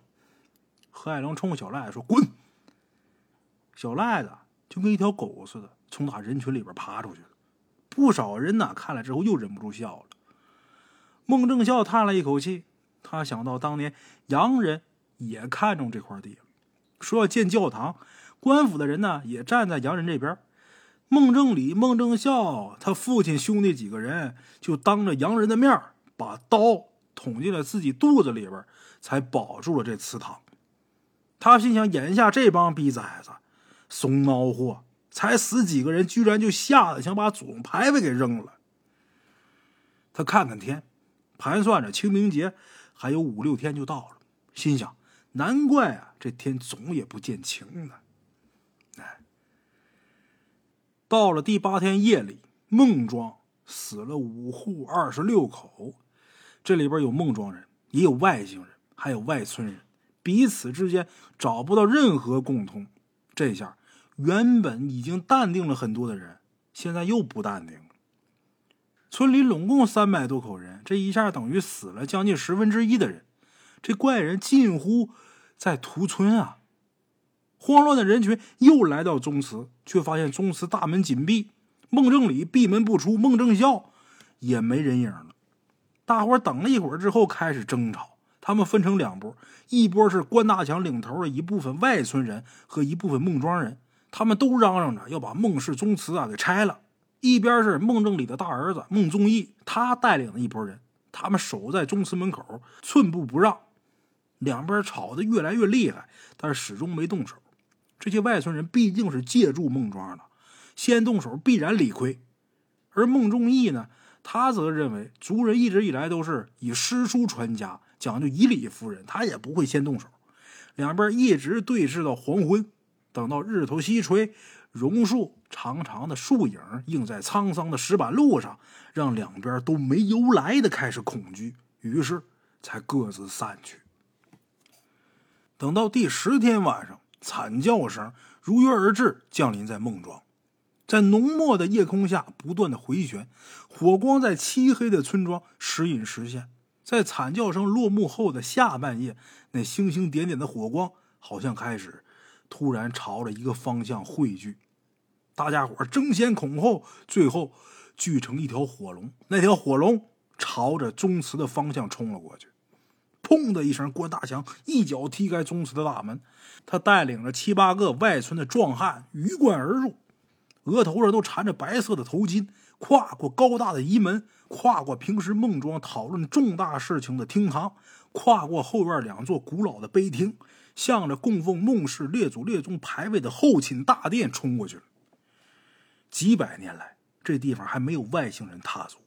何海龙冲小赖子说：“滚！”小赖子就跟一条狗似的，从他人群里边爬出去了。不少人呢看了之后又忍不住笑了。孟正孝叹了一口气，他想到当年洋人也看中这块地，说要建教堂，官府的人呢也站在洋人这边。孟正礼、孟正孝，他父亲兄弟几个人就当着洋人的面把刀捅进了自己肚子里边，才保住了这祠堂。他心想：眼下这帮逼崽子，怂孬货，才死几个人，居然就吓得想把祖宗牌位给扔了。他看看天，盘算着清明节还有五六天就到了，心想：难怪啊，这天总也不见晴呢。到了第八天夜里，孟庄死了五户二十六口，这里边有孟庄人，也有外姓人，还有外村人，彼此之间找不到任何共通。这下，原本已经淡定了很多的人，现在又不淡定了。村里拢共三百多口人，这一下等于死了将近十分之一的人，这怪人近乎在屠村啊！慌乱的人群又来到宗祠，却发现宗祠大门紧闭，孟正礼闭门不出，孟正孝也没人影了。大伙等了一会儿之后，开始争吵。他们分成两波，一波是关大强领头的一部分外村人和一部分孟庄人，他们都嚷嚷着要把孟氏宗祠啊给拆了。一边是孟正礼的大儿子孟宗义，他带领的一拨人，他们守在宗祠门口，寸步不让。两边吵得越来越厉害，但是始终没动手。这些外村人毕竟是借助孟庄的，先动手必然理亏。而孟仲义呢，他则认为族人一直以来都是以诗书传家，讲究以礼服人，他也不会先动手。两边一直对视到黄昏，等到日头西垂，榕树长长的树影映在沧桑的石板路上，让两边都没由来的开始恐惧，于是才各自散去。等到第十天晚上。惨叫声如约而至，降临在孟庄，在浓墨的夜空下不断的回旋，火光在漆黑的村庄时隐时现。在惨叫声落幕后的下半夜，那星星点点的火光好像开始突然朝着一个方向汇聚，大家伙争先恐后，最后聚成一条火龙。那条火龙朝着宗祠的方向冲了过去。砰的一声，关大强一脚踢开宗祠的大门。他带领着七八个外村的壮汉鱼贯而入，额头上都缠着白色的头巾，跨过高大的仪门，跨过平时孟庄讨论重大事情的厅堂，跨过后院两座古老的碑厅，向着供奉孟氏列祖列宗牌位的后寝大殿冲过去了。几百年来，这地方还没有外星人踏足。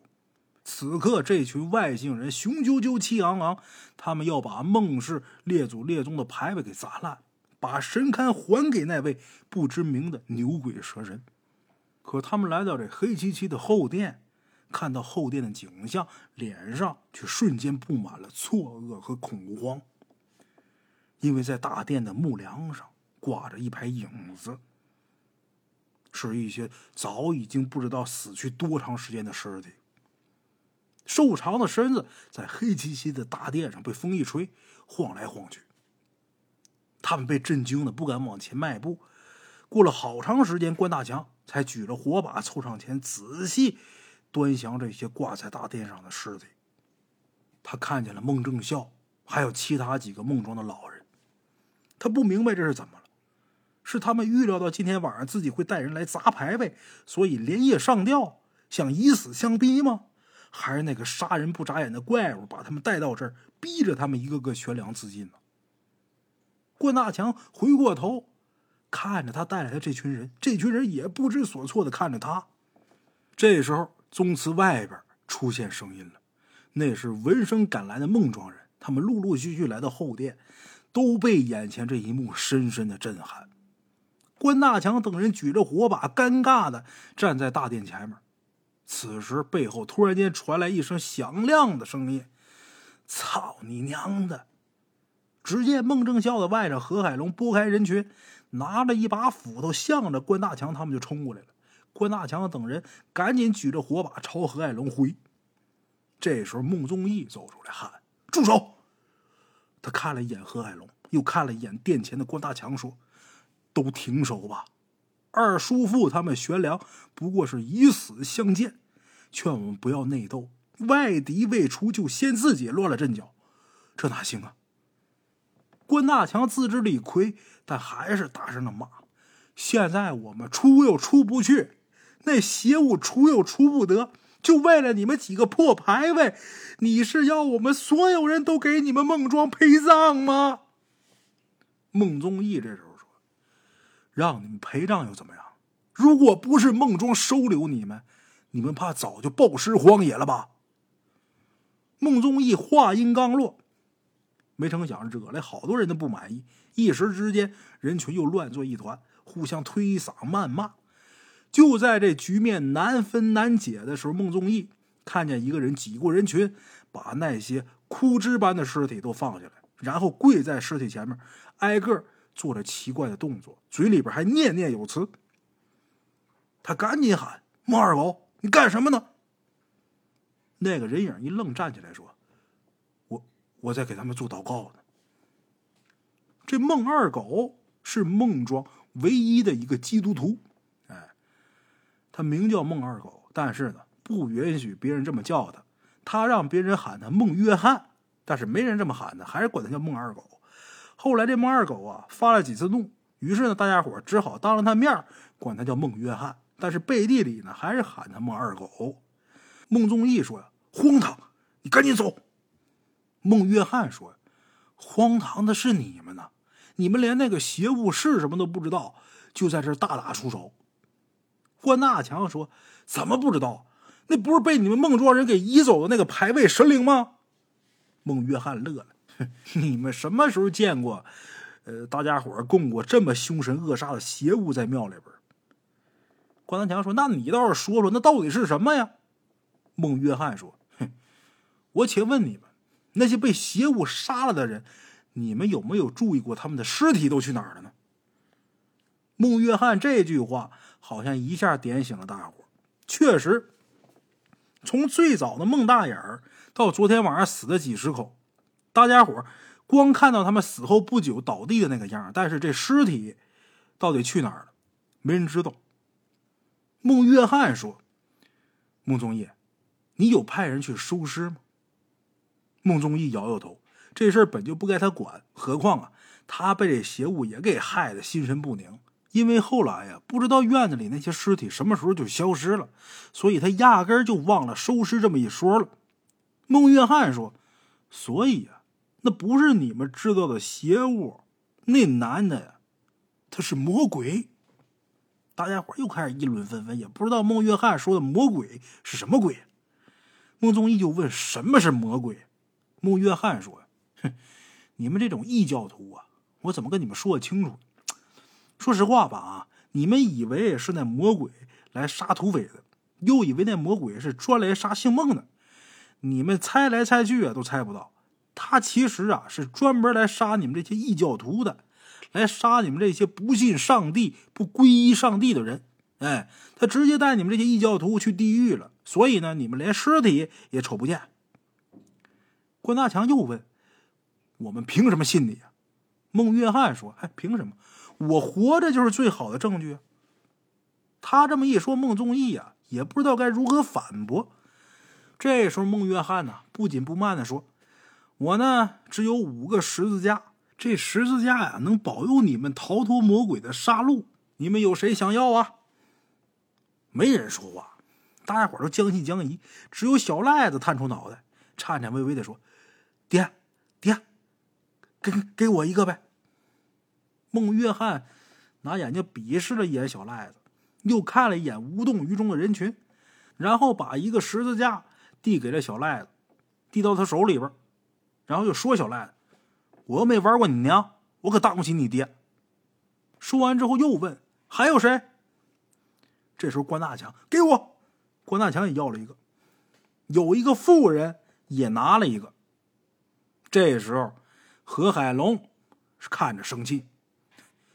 此刻，这群外星人雄赳赳、气昂昂，他们要把孟氏列祖列宗的牌位给砸烂，把神龛还给那位不知名的牛鬼蛇神。可他们来到这黑漆漆的后殿，看到后殿的景象，脸上却瞬间布满了错愕和恐慌，因为在大殿的木梁上挂着一排影子，是一些早已经不知道死去多长时间的尸体。瘦长的身子在黑漆漆的大殿上被风一吹，晃来晃去。他们被震惊的不敢往前迈步。过了好长时间，关大强才举着火把凑上前，仔细端详这些挂在大殿上的尸体。他看见了孟正孝，还有其他几个孟庄的老人。他不明白这是怎么了，是他们预料到今天晚上自己会带人来砸牌位，所以连夜上吊，想以死相逼吗？还是那个杀人不眨眼的怪物把他们带到这儿，逼着他们一个个悬梁自尽呢？关大强回过头，看着他带来的这群人，这群人也不知所措的看着他。这时候，宗祠外边出现声音了，那是闻声赶来的孟庄人，他们陆陆续续来到后殿，都被眼前这一幕深深的震撼。关大强等人举着火把，尴尬的站在大殿前面。此时，背后突然间传来一声响亮的声音：“操你娘的！”只见孟正孝的外甥何海龙拨开人群，拿着一把斧头，向着关大强他们就冲过来了。关大强等人赶紧举着火把朝何海龙挥。这时候，孟宗义走出来喊：“住手！”他看了一眼何海龙，又看了一眼殿前的关大强，说：“都停手吧。”二叔父他们悬梁不过是以死相见，劝我们不要内斗，外敌未除就先自己乱了阵脚，这哪行啊？关大强自知理亏，但还是大声的骂：“现在我们出又出不去，那邪物出又出不得，就为了你们几个破牌位，你是要我们所有人都给你们孟庄陪葬吗？”孟宗义这时候。让你们陪葬又怎么样？如果不是孟庄收留你们，你们怕早就暴尸荒野了吧？孟宗义话音刚落，没成想惹来好多人的不满意，一时之间人群又乱作一团，互相推搡谩骂。就在这局面难分难解的时候，孟宗义看见一个人挤过人群，把那些枯枝般的尸体都放下来，然后跪在尸体前面，挨个。做着奇怪的动作，嘴里边还念念有词。他赶紧喊：“孟二狗，你干什么呢？”那个人影一愣，站起来说：“我我在给他们做祷告呢。”这孟二狗是孟庄唯一的一个基督徒，哎，他名叫孟二狗，但是呢，不允许别人这么叫他。他让别人喊他孟约翰，但是没人这么喊他，还是管他叫孟二狗。后来这孟二狗啊发了几次怒，于是呢大家伙只好当着他面管他叫孟约翰，但是背地里呢还是喊他孟二狗。孟宗义说：“，荒唐！你赶紧走。”孟约翰说：“荒唐的是你们呢，你们连那个邪物是什么都不知道，就在这大打出手。”关大强说：“怎么不知道？那不是被你们孟庄人给移走的那个牌位神灵吗？”孟约翰乐了。你们什么时候见过，呃，大家伙供过这么凶神恶煞的邪物在庙里边？关南强说：“那你倒是说说，那到底是什么呀？”孟约翰说：“哼，我且问你们，那些被邪物杀了的人，你们有没有注意过他们的尸体都去哪儿了呢？”孟约翰这句话好像一下点醒了大伙确实，从最早的孟大眼儿到昨天晚上死的几十口。大家伙光看到他们死后不久倒地的那个样但是这尸体到底去哪儿了？没人知道。孟约翰说：“孟宗义，你有派人去收尸吗？”孟宗义摇摇头，这事儿本就不该他管，何况啊，他被这邪物也给害得心神不宁。因为后来呀，不知道院子里那些尸体什么时候就消失了，所以他压根儿就忘了收尸这么一说了。孟约翰说：“所以啊。”那不是你们知道的邪物，那男的呀，他是魔鬼。大家伙又开始议论纷纷，也不知道孟约翰说的魔鬼是什么鬼。孟宗义就问：“什么是魔鬼？”孟约翰说：“哼，你们这种异教徒啊，我怎么跟你们说的清楚？说实话吧，啊，你们以为是那魔鬼来杀土匪的，又以为那魔鬼是专来杀姓孟的，你们猜来猜去啊，都猜不到。”他其实啊是专门来杀你们这些异教徒的，来杀你们这些不信上帝、不皈依上帝的人。哎，他直接带你们这些异教徒去地狱了。所以呢，你们连尸体也瞅不见。关大强又问：“我们凭什么信你啊？”孟约翰说：“哎，凭什么？我活着就是最好的证据。”他这么一说，孟宗义啊也不知道该如何反驳。这时候，孟约翰呢不紧不慢的说：“我呢只有五个十字架，这十字架呀能保佑你们逃脱魔鬼的杀戮。你们有谁想要啊？”没人说话，大家伙都将信将疑，只有小赖子探出脑袋，颤颤巍巍的说：“爹，爹，给给我一个呗。”孟约翰拿眼睛鄙视了一眼小赖子，又看了一眼无动于衷的人群，然后把一个十字架递给了小赖子，递到他手里边，然后又说：“小赖，我又没玩过你娘，我可当不起你爹。”说完之后又问：“还有谁？”这时候关大强给我，关大强也要了一个，有一个妇人也拿了一个。这时候何海龙是看着生气。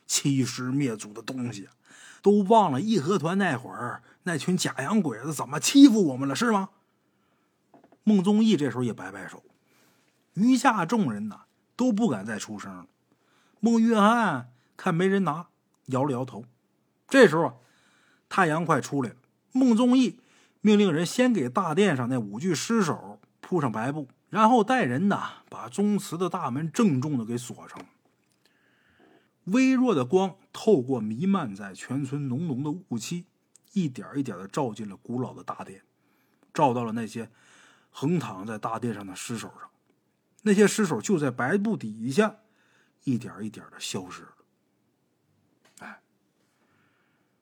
欺师灭祖的东西，都忘了义和团那会儿那群假洋鬼子怎么欺负我们了，是吗？孟宗义这时候也摆摆手，余下众人呐都不敢再出声了。孟约翰看没人拿，摇了摇头。这时候，太阳快出来了。孟宗义命令人先给大殿上那五具尸首铺上白布，然后带人呐把宗祠的大门郑重的给锁上。微弱的光透过弥漫在全村浓浓的雾气，一点一点的照进了古老的大殿，照到了那些横躺在大殿上的尸首上。那些尸首就在白布底下，一点一点的消失了。哎，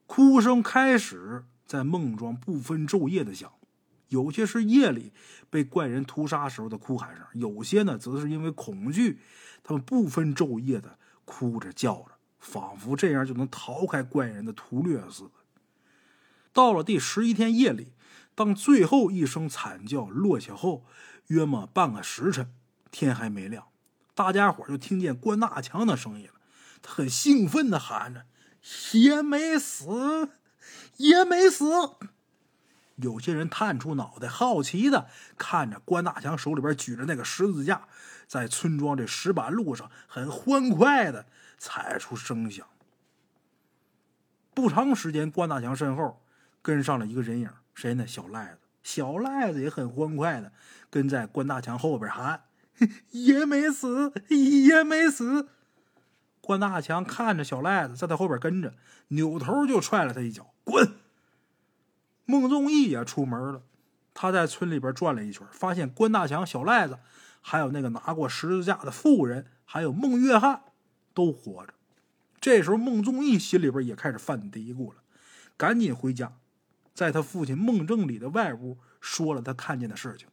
哭声开始在孟庄不分昼夜的响，有些是夜里被怪人屠杀时候的哭喊声，有些呢则是因为恐惧，他们不分昼夜的。哭着叫着，仿佛这样就能逃开怪人的屠掠似的。到了第十一天夜里，当最后一声惨叫落下后，约莫半个时辰，天还没亮，大家伙就听见关大强的声音了。他很兴奋的喊着：“也没死，也没死！”有些人探出脑袋，好奇的看着关大强手里边举着那个十字架。在村庄这石板路上，很欢快的踩出声响。不长时间，关大强身后跟上了一个人影，谁呢？小赖子。小赖子也很欢快的跟在关大强后边喊：“ 也没死，也没死。”关大强看着小赖子在他后边跟着，扭头就踹了他一脚：“滚！”孟宗义也出门了，他在村里边转了一圈，发现关大强、小赖子。还有那个拿过十字架的妇人，还有孟约翰，都活着。这时候，孟宗义心里边也开始犯嘀咕了，赶紧回家，在他父亲孟正礼的外屋说了他看见的事情。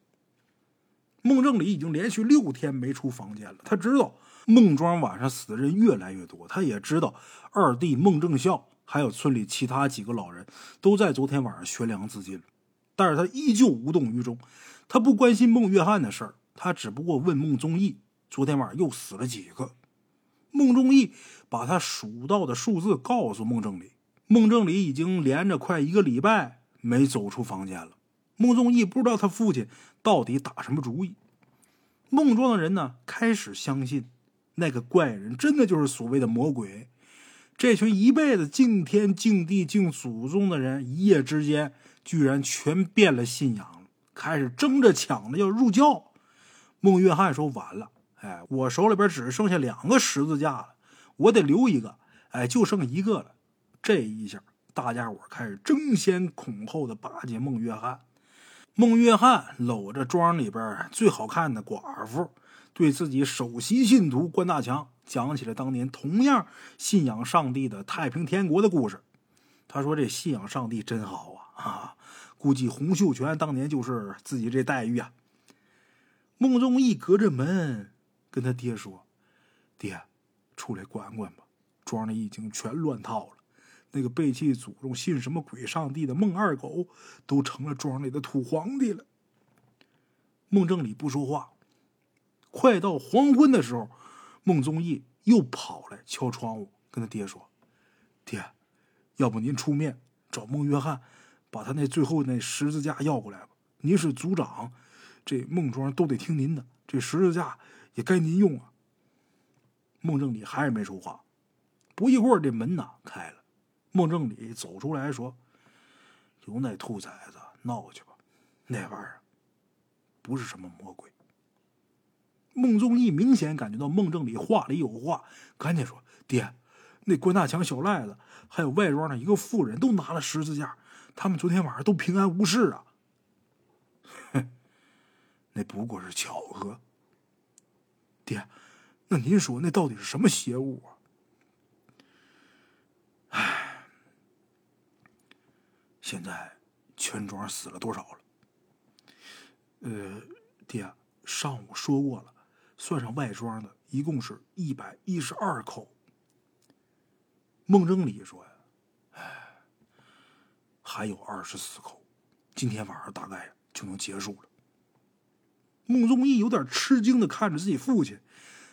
孟正礼已经连续六天没出房间了，他知道孟庄晚上死的人越来越多，他也知道二弟孟正孝还有村里其他几个老人都在昨天晚上悬梁自尽了，但是他依旧无动于衷，他不关心孟约翰的事儿。他只不过问孟宗义：“昨天晚上又死了几个？”孟宗义把他数到的数字告诉孟正礼。孟正礼已经连着快一个礼拜没走出房间了。孟宗义不知道他父亲到底打什么主意。孟庄的人呢，开始相信那个怪人真的就是所谓的魔鬼。这群一辈子敬天敬地敬祖宗的人，一夜之间居然全变了信仰，开始争着抢着要入教。孟约翰说：“完了，哎，我手里边只剩下两个十字架了，我得留一个，哎，就剩一个了。这一下，大家伙开始争先恐后的巴结孟约翰。孟约翰搂着庄里边最好看的寡妇，对自己首席信徒关大强讲起了当年同样信仰上帝的太平天国的故事。他说：‘这信仰上帝真好啊！啊，估计洪秀全当年就是自己这待遇啊。’”孟宗义隔着门跟他爹说：“爹，出来管管吧，庄里已经全乱套了。那个背弃祖宗、信什么鬼上帝的孟二狗，都成了庄里的土皇帝了。”孟正礼不说话。快到黄昏的时候，孟宗义又跑来敲窗户，跟他爹说：“爹，要不您出面找孟约翰，把他那最后那十字架要过来吧？您是族长。”这孟庄都得听您的，这十字架也该您用啊。孟正礼还是没说话。不一会儿，这门呐开了，孟正礼走出来说：“有那兔崽子闹去吧，那玩意儿不是什么魔鬼。”孟宗义明显感觉到孟正礼话里有话，赶紧说：“爹，那关大强、小赖子还有外庄的一个妇人都拿了十字架，他们昨天晚上都平安无事啊。”哼，那不过是巧合。爹，那您说那到底是什么邪物啊？现在全庄死了多少了？呃，爹，上午说过了。算上外庄的，一共是一百一十二口。孟正礼说：“呀，哎，还有二十四口，今天晚上大概就能结束了。”孟宗义有点吃惊的看着自己父亲，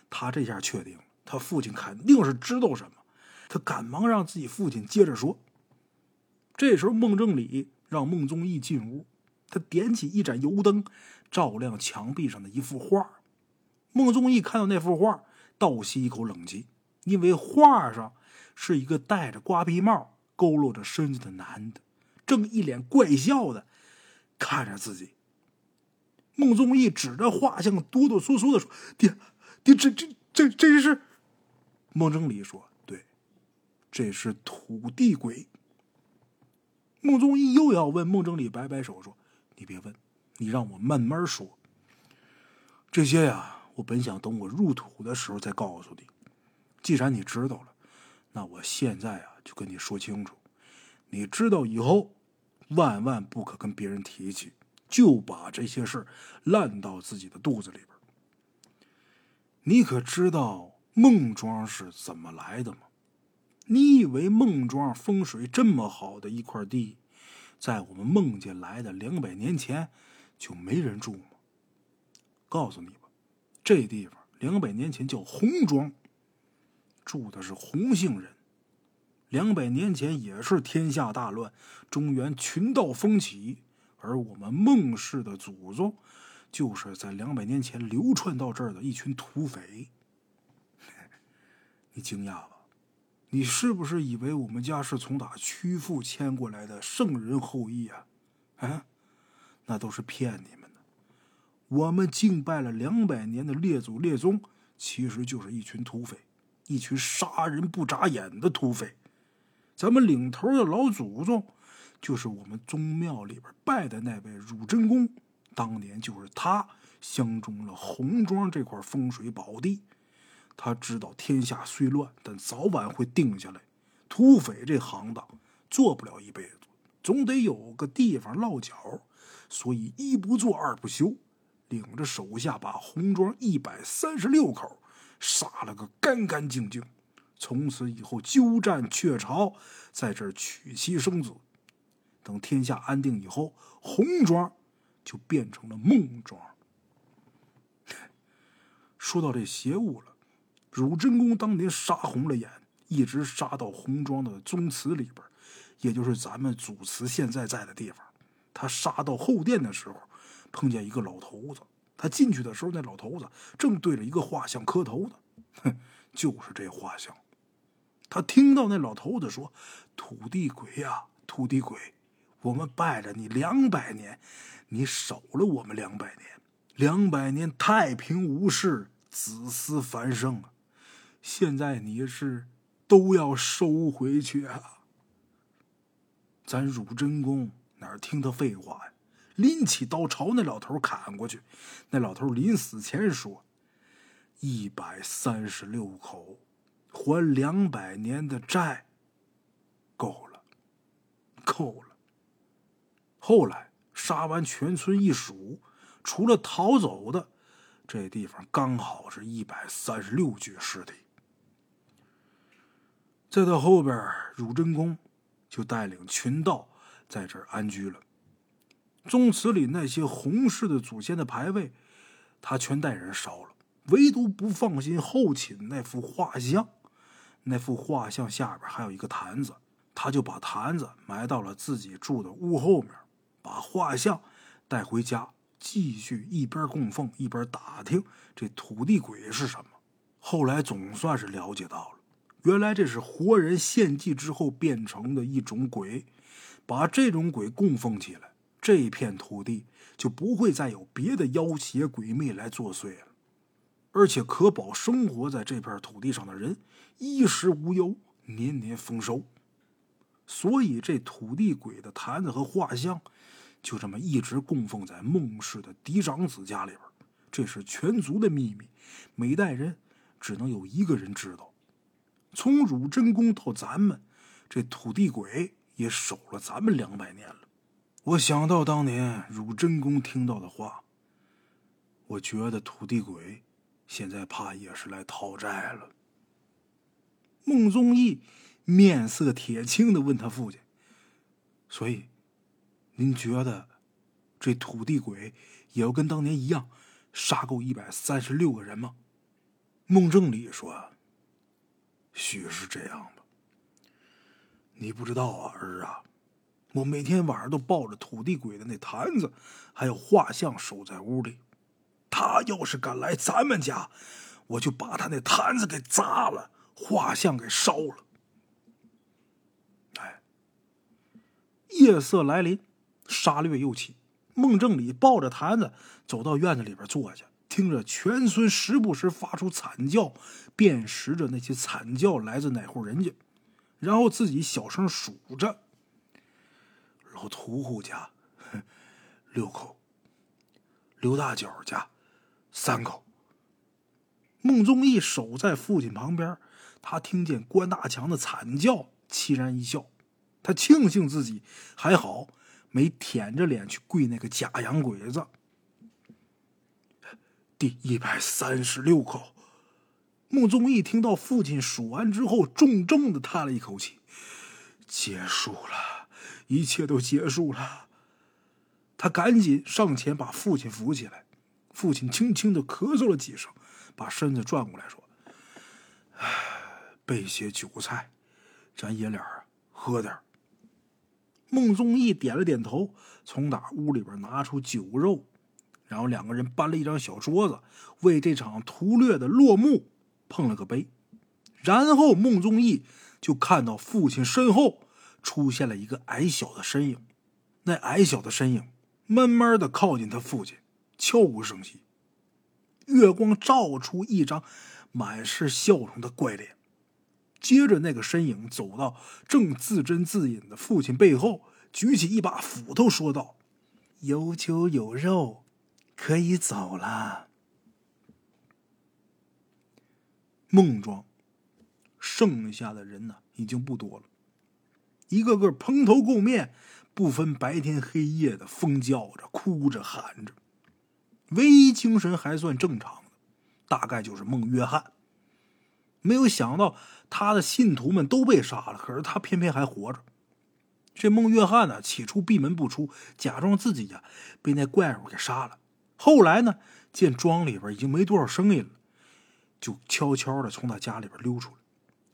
他这下确定了，他父亲肯定是知道什么，他赶忙让自己父亲接着说。这时候，孟正礼让孟宗义进屋，他点起一盏油灯，照亮墙壁上的一幅画。孟宗义看到那幅画，倒吸一口冷气，因为画上是一个戴着瓜皮帽、佝偻着身子的男的，正一脸怪笑的看着自己。孟宗义指着画像，哆哆嗦嗦的说：“爹，爹，这这这这是？”孟正礼说：“对，这是土地鬼。”孟宗义又要问孟正礼，摆摆手说：“你别问，你让我慢慢说。这些呀。”我本想等我入土的时候再告诉你，既然你知道了，那我现在啊就跟你说清楚，你知道以后，万万不可跟别人提起，就把这些事烂到自己的肚子里边。你可知道孟庄是怎么来的吗？你以为孟庄风水这么好的一块地，在我们孟家来的两百年前就没人住吗？告诉你吧。这地方两百年前叫洪庄，住的是洪姓人。两百年前也是天下大乱，中原群盗风起，而我们孟氏的祖宗就是在两百年前流窜到这儿的一群土匪。你惊讶吧？你是不是以为我们家是从打曲阜迁过来的圣人后裔啊？啊，那都是骗你们的。我们敬拜了两百年的列祖列宗，其实就是一群土匪，一群杀人不眨眼的土匪。咱们领头的老祖宗，就是我们宗庙里边拜的那位汝真公，当年就是他相中了红庄这块风水宝地。他知道天下虽乱，但早晚会定下来。土匪这行当做不了一辈子，总得有个地方落脚，所以一不做二不休。领着手下把红庄一百三十六口杀了个干干净净，从此以后鸠占鹊巢，在这儿娶妻生子。等天下安定以后，红庄就变成了孟庄。说到这邪物了，汝真公当年杀红了眼，一直杀到红庄的宗祠里边，也就是咱们祖祠现在在的地方。他杀到后殿的时候。碰见一个老头子，他进去的时候，那老头子正对着一个画像磕头呢。哼，就是这画像。他听到那老头子说：“土地鬼呀，土地鬼，我们拜了你两百年，你守了我们两百年，两百年太平无事，子嗣繁盛啊。现在你是都要收回去啊？咱汝真公哪听他废话呀？”拎起刀朝那老头砍过去，那老头临死前说：“一百三十六口，还两百年的债，够了，够了。”后来杀完全村一数，除了逃走的，这地方刚好是一百三十六具尸体。再到后边，汝真公就带领群盗在这儿安居了。宗祠里那些洪氏的祖先的牌位，他全带人烧了，唯独不放心后寝那幅画像。那幅画像下边还有一个坛子，他就把坛子埋到了自己住的屋后面，把画像带回家，继续一边供奉一边打听这土地鬼是什么。后来总算是了解到了，原来这是活人献祭之后变成的一种鬼。把这种鬼供奉起来，这片土地就不会再有别的妖邪鬼魅来作祟了，而且可保生活在这片土地上的人衣食无忧，年年丰收。所以，这土地鬼的坛子和画像，就这么一直供奉在孟氏的嫡长子家里边。这是全族的秘密，每代人只能有一个人知道。从汝真公到咱们，这土地鬼。也守了咱们两百年了，我想到当年汝真公听到的话，我觉得土地鬼现在怕也是来讨债了。孟宗义面色铁青的问他父亲：“所以，您觉得这土地鬼也要跟当年一样，杀够一百三十六个人吗？”孟正礼说：“许是这样吧。”你不知道啊，儿啊，我每天晚上都抱着土地鬼的那坛子，还有画像守在屋里。他要是敢来咱们家，我就把他那坛子给砸了，画像给烧了。哎，夜色来临，杀掠又起。孟正礼抱着坛子走到院子里边坐下，听着全村时不时发出惨叫，辨识着那些惨叫来自哪户人家。然后自己小声数着：“老屠户家六口，刘大脚家三口。”孟宗义守在父亲旁边，他听见关大强的惨叫，凄然一笑。他庆幸自己还好，没舔着脸去跪那个假洋鬼子。第一百三十六口。穆宗义听到父亲数完之后，重重的叹了一口气：“结束了，一切都结束了。”他赶紧上前把父亲扶起来。父亲轻轻的咳嗽了几声，把身子转过来说：“备些酒菜，咱爷俩喝点。”孟宗义点了点头，从打屋里边拿出酒肉，然后两个人搬了一张小桌子，为这场屠掠的落幕。碰了个杯，然后孟宗义就看到父亲身后出现了一个矮小的身影。那矮小的身影慢慢的靠近他父亲，悄无声息。月光照出一张满是笑容的怪脸。接着，那个身影走到正自斟自饮的父亲背后，举起一把斧头，说道：“有酒有肉，可以走了。”孟庄剩下的人呢，已经不多了，一个个蓬头垢面，不分白天黑夜的疯叫着、哭着、喊着。唯一精神还算正常的，大概就是孟约翰。没有想到他的信徒们都被杀了，可是他偏偏还活着。这孟约翰呢，起初闭门不出，假装自己呀被那怪物给杀了。后来呢，见庄里边已经没多少声音了。就悄悄的从他家里边溜出来，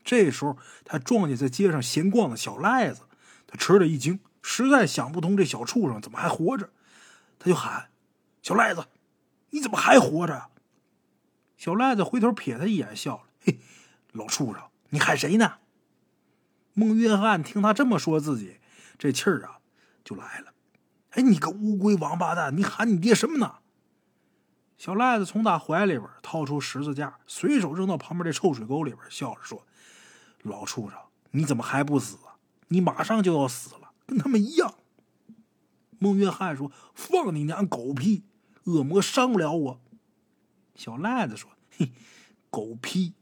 这时候他撞见在街上闲逛的小赖子，他吃了一惊，实在想不通这小畜生怎么还活着，他就喊：“小赖子，你怎么还活着？”小赖子回头瞥他一眼，笑了：“嘿，老畜生，你喊谁呢？”孟约翰听他这么说自己，这气儿啊就来了：“哎，你个乌龟王八蛋，你喊你爹什么呢？”小赖子从他怀里边掏出十字架，随手扔到旁边的臭水沟里边，笑着说：“老畜生，你怎么还不死啊？你马上就要死了，跟他们一样。”孟约翰说：“放你娘狗屁！恶魔伤不了我。”小赖子说：“嘿，狗屁！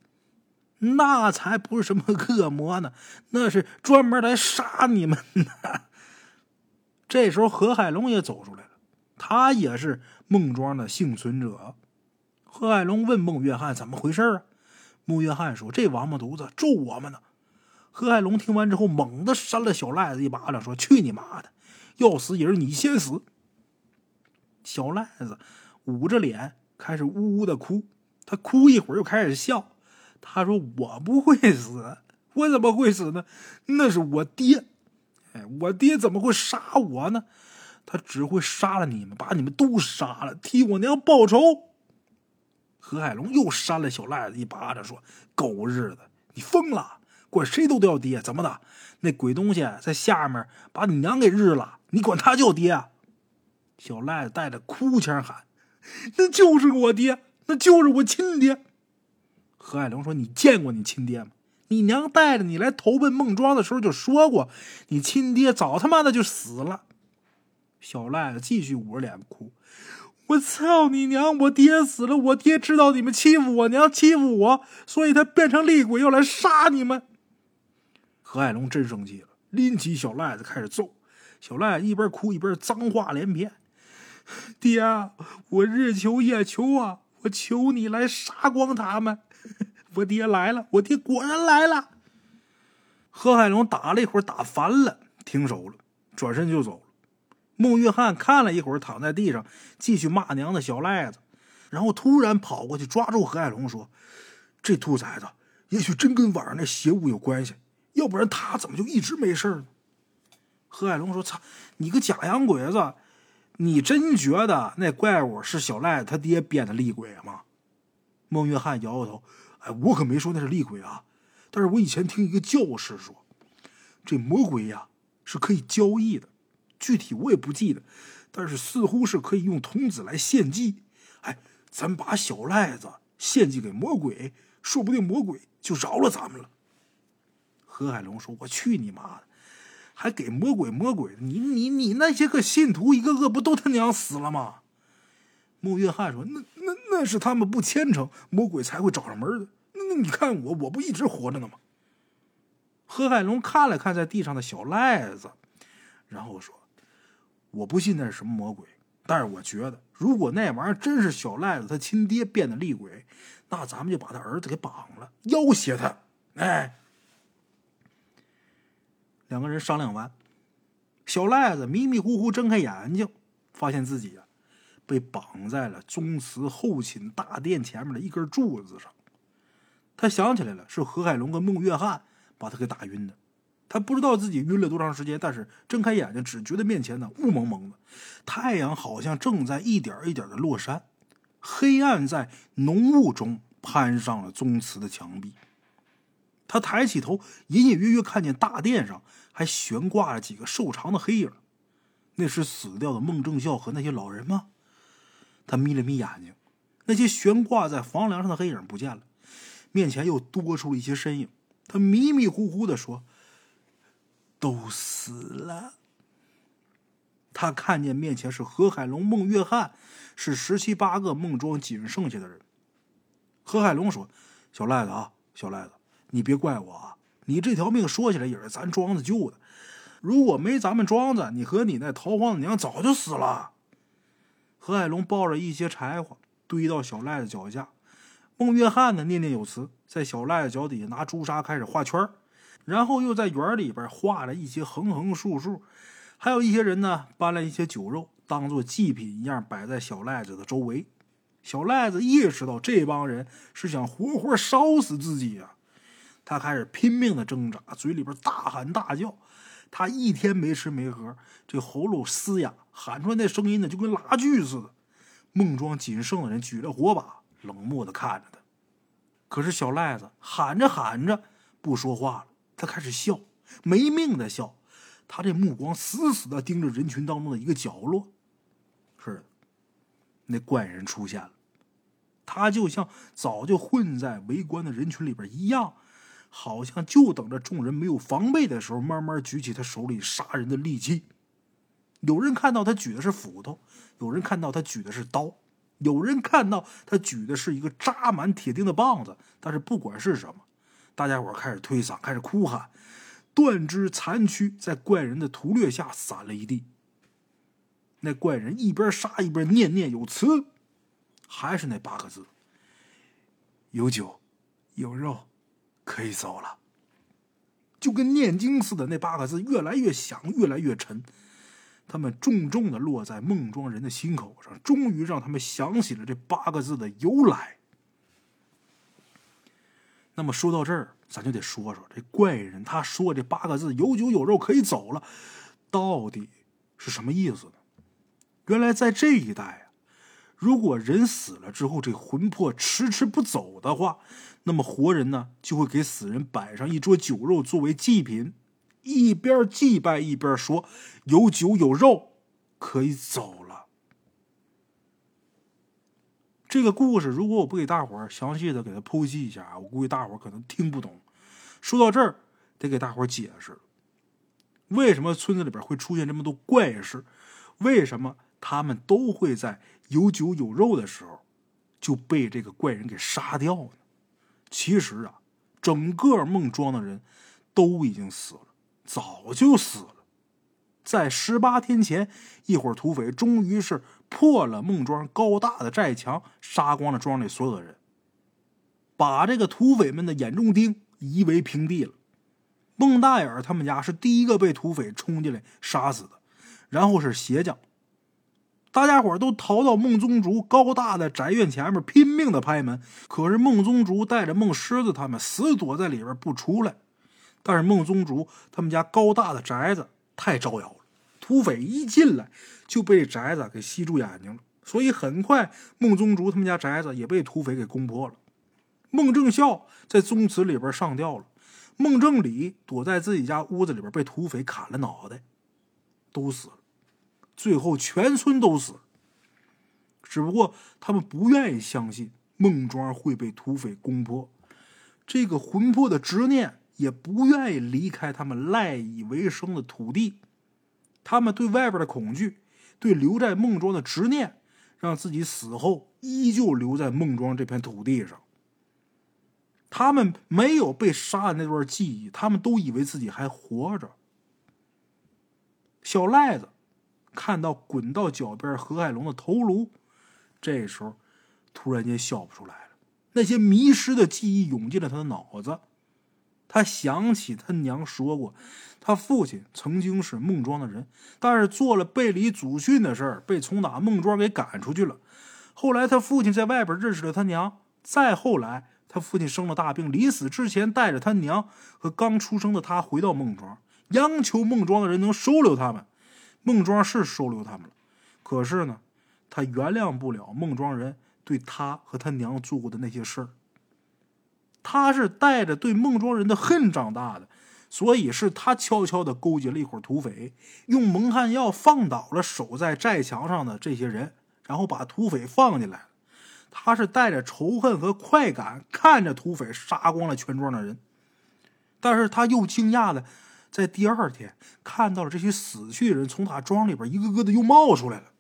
那才不是什么恶魔呢，那是专门来杀你们的。”这时候何海龙也走出来了，他也是。孟庄的幸存者贺海龙问孟约翰：“怎么回事啊？”孟约翰说：“这王八犊子咒我们呢。”贺海龙听完之后，猛地扇了小赖子一巴掌，说：“去你妈的！要死也是你先死！”小赖子捂着脸开始呜呜的哭，他哭一会儿又开始笑。他说：“我不会死，我怎么会死呢？那是我爹！哎，我爹怎么会杀我呢？”他只会杀了你们，把你们都杀了，替我娘报仇。何海龙又扇了小赖子一巴掌，说：“狗日的，你疯了！管谁都叫爹，怎么的？那鬼东西在下面把你娘给日了，你管他叫爹？”小赖子带着哭腔喊：“那就是我爹，那就是我亲爹。”何海龙说：“你见过你亲爹吗？你娘带着你来投奔孟庄的时候就说过，你亲爹早他妈的就死了。”小赖子继续捂着脸哭。我操你娘！我爹死了，我爹知道你们欺负我娘，欺负我，所以他变成厉鬼要来杀你们。何海龙真生气了，拎起小赖子开始揍。小赖子一边哭一边脏话连篇：“爹，我日求夜求啊，我求你来杀光他们！我爹来了，我爹果然来了。”何海龙打了一会儿，打烦了，停手了，转身就走了。孟约翰看了一会儿，躺在地上继续骂娘的小赖子，然后突然跑过去抓住何海龙说：“这兔崽子也许真跟晚上那邪物有关系，要不然他怎么就一直没事呢？”何海龙说：“操，你个假洋鬼子，你真觉得那怪物是小赖子他爹编的厉鬼吗？”孟约翰摇摇头：“哎，我可没说那是厉鬼啊，但是我以前听一个教士说，这魔鬼呀是可以交易的。”具体我也不记得，但是似乎是可以用童子来献祭。哎，咱把小赖子献祭给魔鬼，说不定魔鬼就饶了咱们了。何海龙说：“我去你妈的，还给魔鬼魔鬼的！你你你那些个信徒一个个不都他娘死了吗？”穆约翰说：“那那那是他们不虔诚，魔鬼才会找上门的。那那你看我，我不一直活着呢吗？”何海龙看了看在地上的小赖子，然后说。我不信那是什么魔鬼，但是我觉得，如果那玩意儿真是小赖子他亲爹变的厉鬼，那咱们就把他儿子给绑了，要挟他。哎，两个人商量完，小赖子迷迷糊糊睁开眼睛，发现自己啊被绑在了宗祠后寝大殿前面的一根柱子上。他想起来了，是何海龙跟孟约翰把他给打晕的。他不知道自己晕了多长时间，但是睁开眼睛，只觉得面前呢雾蒙蒙的，太阳好像正在一点一点的落山，黑暗在浓雾中攀上了宗祠的墙壁。他抬起头，隐隐约约看见大殿上还悬挂着几个瘦长的黑影，那是死掉的孟正孝和那些老人吗？他眯了眯眼睛，那些悬挂在房梁上的黑影不见了，面前又多出了一些身影。他迷迷糊糊的说。都死了。他看见面前是何海龙、孟约翰，是十七八个孟庄仅剩下的人。何海龙说：“小赖子啊，小赖子，你别怪我啊！你这条命说起来也是咱庄子救的。如果没咱们庄子，你和你那逃荒的娘早就死了。”何海龙抱着一些柴火堆到小赖子脚下，孟约翰呢念念有词，在小赖子脚底下拿朱砂开始画圈儿。然后又在园里边画了一些横横竖竖，还有一些人呢搬了一些酒肉，当做祭品一样摆在小赖子的周围。小赖子意识到这帮人是想活活烧死自己呀，他开始拼命的挣扎，嘴里边大喊大叫。他一天没吃没喝，这喉咙嘶哑，喊出来那声音呢就跟拉锯似的。孟庄仅剩的人举着火把，冷漠的看着他。可是小赖子喊着喊着不说话了。他开始笑，没命的笑。他这目光死死的盯着人群当中的一个角落。是的，那怪人出现了。他就像早就混在围观的人群里边一样，好像就等着众人没有防备的时候，慢慢举起他手里杀人的利器。有人看到他举的是斧头，有人看到他举的是刀，有人看到他举的是一个扎满铁钉的棒子。但是不管是什么。大家伙开始推搡，开始哭喊，断肢残躯在怪人的屠掠下散了一地。那怪人一边杀一边念念有词，还是那八个字：“有酒，有肉，可以走了。”就跟念经似的，那八个字越来越响，越来越沉，他们重重的落在孟庄人的心口上，终于让他们想起了这八个字的由来。那么说到这儿，咱就得说说这怪人他说这八个字“有酒有肉可以走了”，到底是什么意思呢？原来在这一带啊，如果人死了之后，这魂魄迟迟不走的话，那么活人呢就会给死人摆上一桌酒肉作为祭品，一边祭拜一边说：“有酒有肉，可以走了。”这个故事如果我不给大伙儿详细的给他剖析一下，我估计大伙儿可能听不懂。说到这儿，得给大伙儿解释为什么村子里边会出现这么多怪事，为什么他们都会在有酒有肉的时候就被这个怪人给杀掉呢？其实啊，整个孟庄的人都已经死了，早就死了。在十八天前，一伙土匪终于是。破了孟庄高大的寨墙，杀光了庄里所有的人，把这个土匪们的眼中钉夷为平地了。孟大眼他们家是第一个被土匪冲进来杀死的，然后是鞋匠。大家伙都逃到孟宗竹高大的宅院前面，拼命的拍门。可是孟宗竹带着孟狮子他们死躲在里边不出来。但是孟宗竹他们家高大的宅子太招摇了。土匪一进来就被宅子给吸住眼睛了，所以很快孟宗竹他们家宅子也被土匪给攻破了。孟正孝在宗祠里边上吊了，孟正礼躲在自己家屋子里边被土匪砍了脑袋，都死了。最后全村都死，只不过他们不愿意相信孟庄会被土匪攻破，这个魂魄的执念也不愿意离开他们赖以为生的土地。他们对外边的恐惧，对留在孟庄的执念，让自己死后依旧留在孟庄这片土地上。他们没有被杀的那段记忆，他们都以为自己还活着。小赖子看到滚到脚边何海龙的头颅，这时候突然间笑不出来了。那些迷失的记忆涌进了他的脑子。他想起他娘说过，他父亲曾经是孟庄的人，但是做了背离祖训的事儿，被从打孟庄给赶出去了。后来他父亲在外边认识了他娘，再后来他父亲生了大病，临死之前带着他娘和刚出生的他回到孟庄，央求孟庄的人能收留他们。孟庄是收留他们了，可是呢，他原谅不了孟庄人对他和他娘做过的那些事儿。他是带着对孟庄人的恨长大的，所以是他悄悄的勾结了一伙土匪，用蒙汗药放倒了守在寨墙上的这些人，然后把土匪放进来。他是带着仇恨和快感，看着土匪杀光了全庄的人，但是他又惊讶的在第二天看到了这些死去的人从他庄里边一个个的又冒出来了。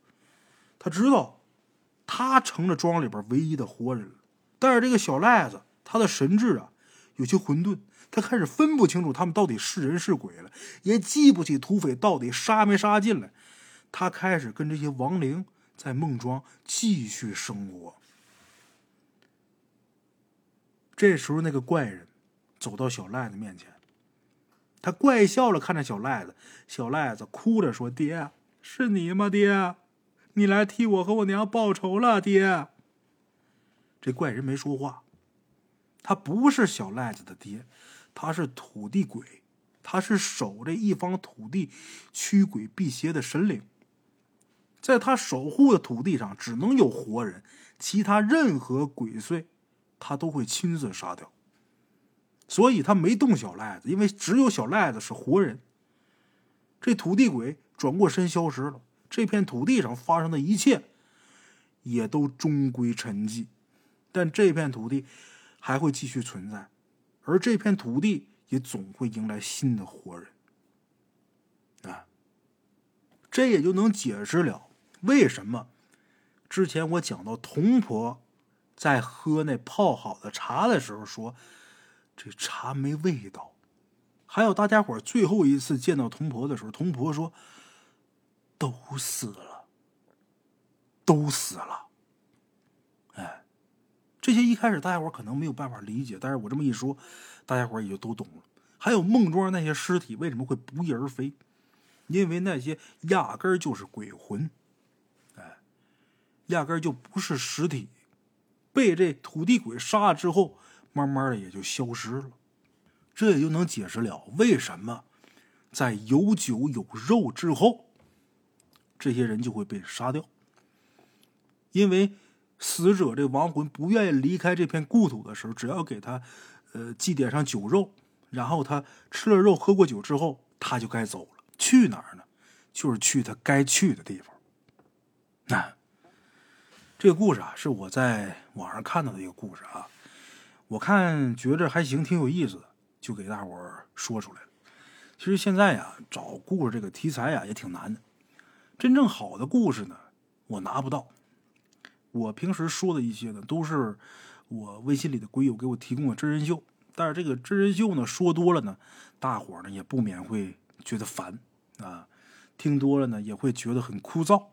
他知道，他成了庄里边唯一的活人了。但是这个小赖子。他的神智啊，有些混沌，他开始分不清楚他们到底是人是鬼了，也记不起土匪到底杀没杀进来。他开始跟这些亡灵在梦庄继续生活。这时候，那个怪人走到小赖子面前，他怪笑了，看着小赖子。小赖子哭着说：“爹，是你吗？爹，你来替我和我娘报仇了，爹。”这怪人没说话。他不是小赖子的爹，他是土地鬼，他是守这一方土地驱鬼辟邪的神灵。在他守护的土地上，只能有活人，其他任何鬼祟，他都会亲自杀掉。所以他没动小赖子，因为只有小赖子是活人。这土地鬼转过身消失了，这片土地上发生的一切，也都终归沉寂。但这片土地。还会继续存在，而这片土地也总会迎来新的活人。啊，这也就能解释了为什么之前我讲到童婆在喝那泡好的茶的时候说这茶没味道，还有大家伙最后一次见到童婆的时候，童婆说都死了，都死了。这些一开始大家伙可能没有办法理解，但是我这么一说，大家伙也就都懂了。还有孟庄那些尸体为什么会不翼而飞？因为那些压根儿就是鬼魂，哎，压根儿就不是实体，被这土地鬼杀了之后，慢慢的也就消失了。这也就能解释了为什么在有酒有肉之后，这些人就会被杀掉。因为死者这亡魂不愿意离开这片故土的时候，只要给他呃祭奠上酒肉，然后他吃了肉喝过酒之后，他就该走了。去哪儿呢？就是去他该去的地方。那这个故事啊，是我在网上看到的一个故事啊，我看觉着还行，挺有意思的，就给大伙儿说出来了。其实现在呀，找故事这个题材呀也挺难的。真正好的故事呢，我拿不到。我平时说的一些呢，都是我微信里的鬼友给我提供的真人秀。但是这个真人秀呢，说多了呢，大伙儿呢也不免会觉得烦啊。听多了呢，也会觉得很枯燥，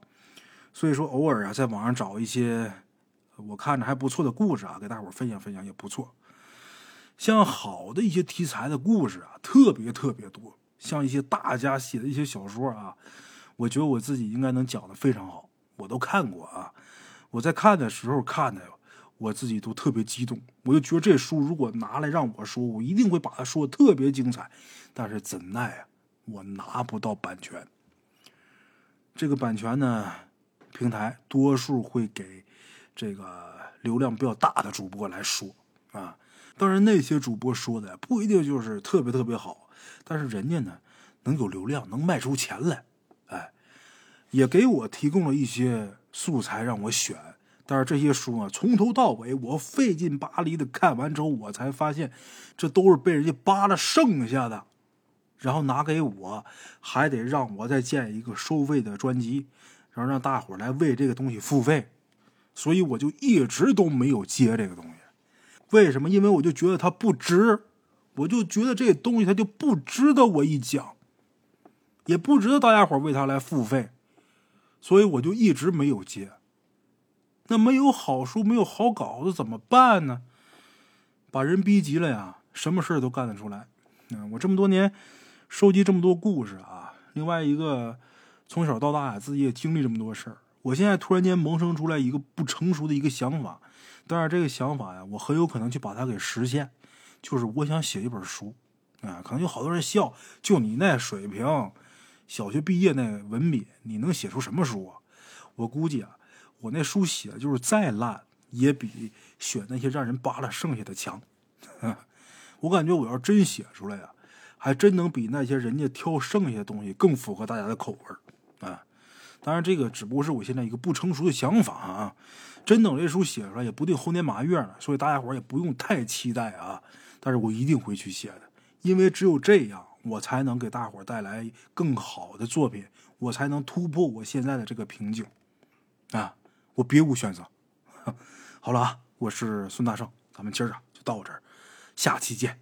所以说偶尔啊，在网上找一些我看着还不错的故事啊，给大伙儿分享分享也不错。像好的一些题材的故事啊，特别特别多。像一些大家写的一些小说啊，我觉得我自己应该能讲的非常好，我都看过啊。我在看的时候看的，我自己都特别激动。我就觉得这书如果拿来让我说，我一定会把它说的特别精彩。但是怎奈啊，我拿不到版权。这个版权呢，平台多数会给这个流量比较大的主播来说啊。当然，那些主播说的不一定就是特别特别好，但是人家呢能有流量，能卖出钱来，也给我提供了一些素材让我选。但是这些书啊，从头到尾我费劲巴力的看完之后，我才发现这都是被人家扒了剩下的。然后拿给我，还得让我再建一个收费的专辑，然后让大伙来为这个东西付费，所以我就一直都没有接这个东西。为什么？因为我就觉得它不值，我就觉得这东西它就不值得我一讲，也不值得大家伙为它来付费，所以我就一直没有接。那没有好书，没有好稿子怎么办呢？把人逼急了呀，什么事都干得出来。嗯，我这么多年。收集这么多故事啊！另外一个，从小到大呀，自己也经历这么多事儿。我现在突然间萌生出来一个不成熟的一个想法，但是这个想法呀，我很有可能去把它给实现。就是我想写一本书，啊，可能有好多人笑，就你那水平，小学毕业那文笔，你能写出什么书啊？我估计啊，我那书写的就是再烂，也比选那些让人扒拉剩下的强。我感觉我要真写出来呀。还真能比那些人家挑剩下的东西更符合大家的口味啊！当然，这个只不过是我现在一个不成熟的想法啊。真等这书写出来，也不定猴年马月呢，所以大家伙也不用太期待啊。但是我一定会去写的，因为只有这样，我才能给大伙带来更好的作品，我才能突破我现在的这个瓶颈啊！我别无选择。好了啊，我是孙大圣，咱们今儿啊就到这儿，下期见。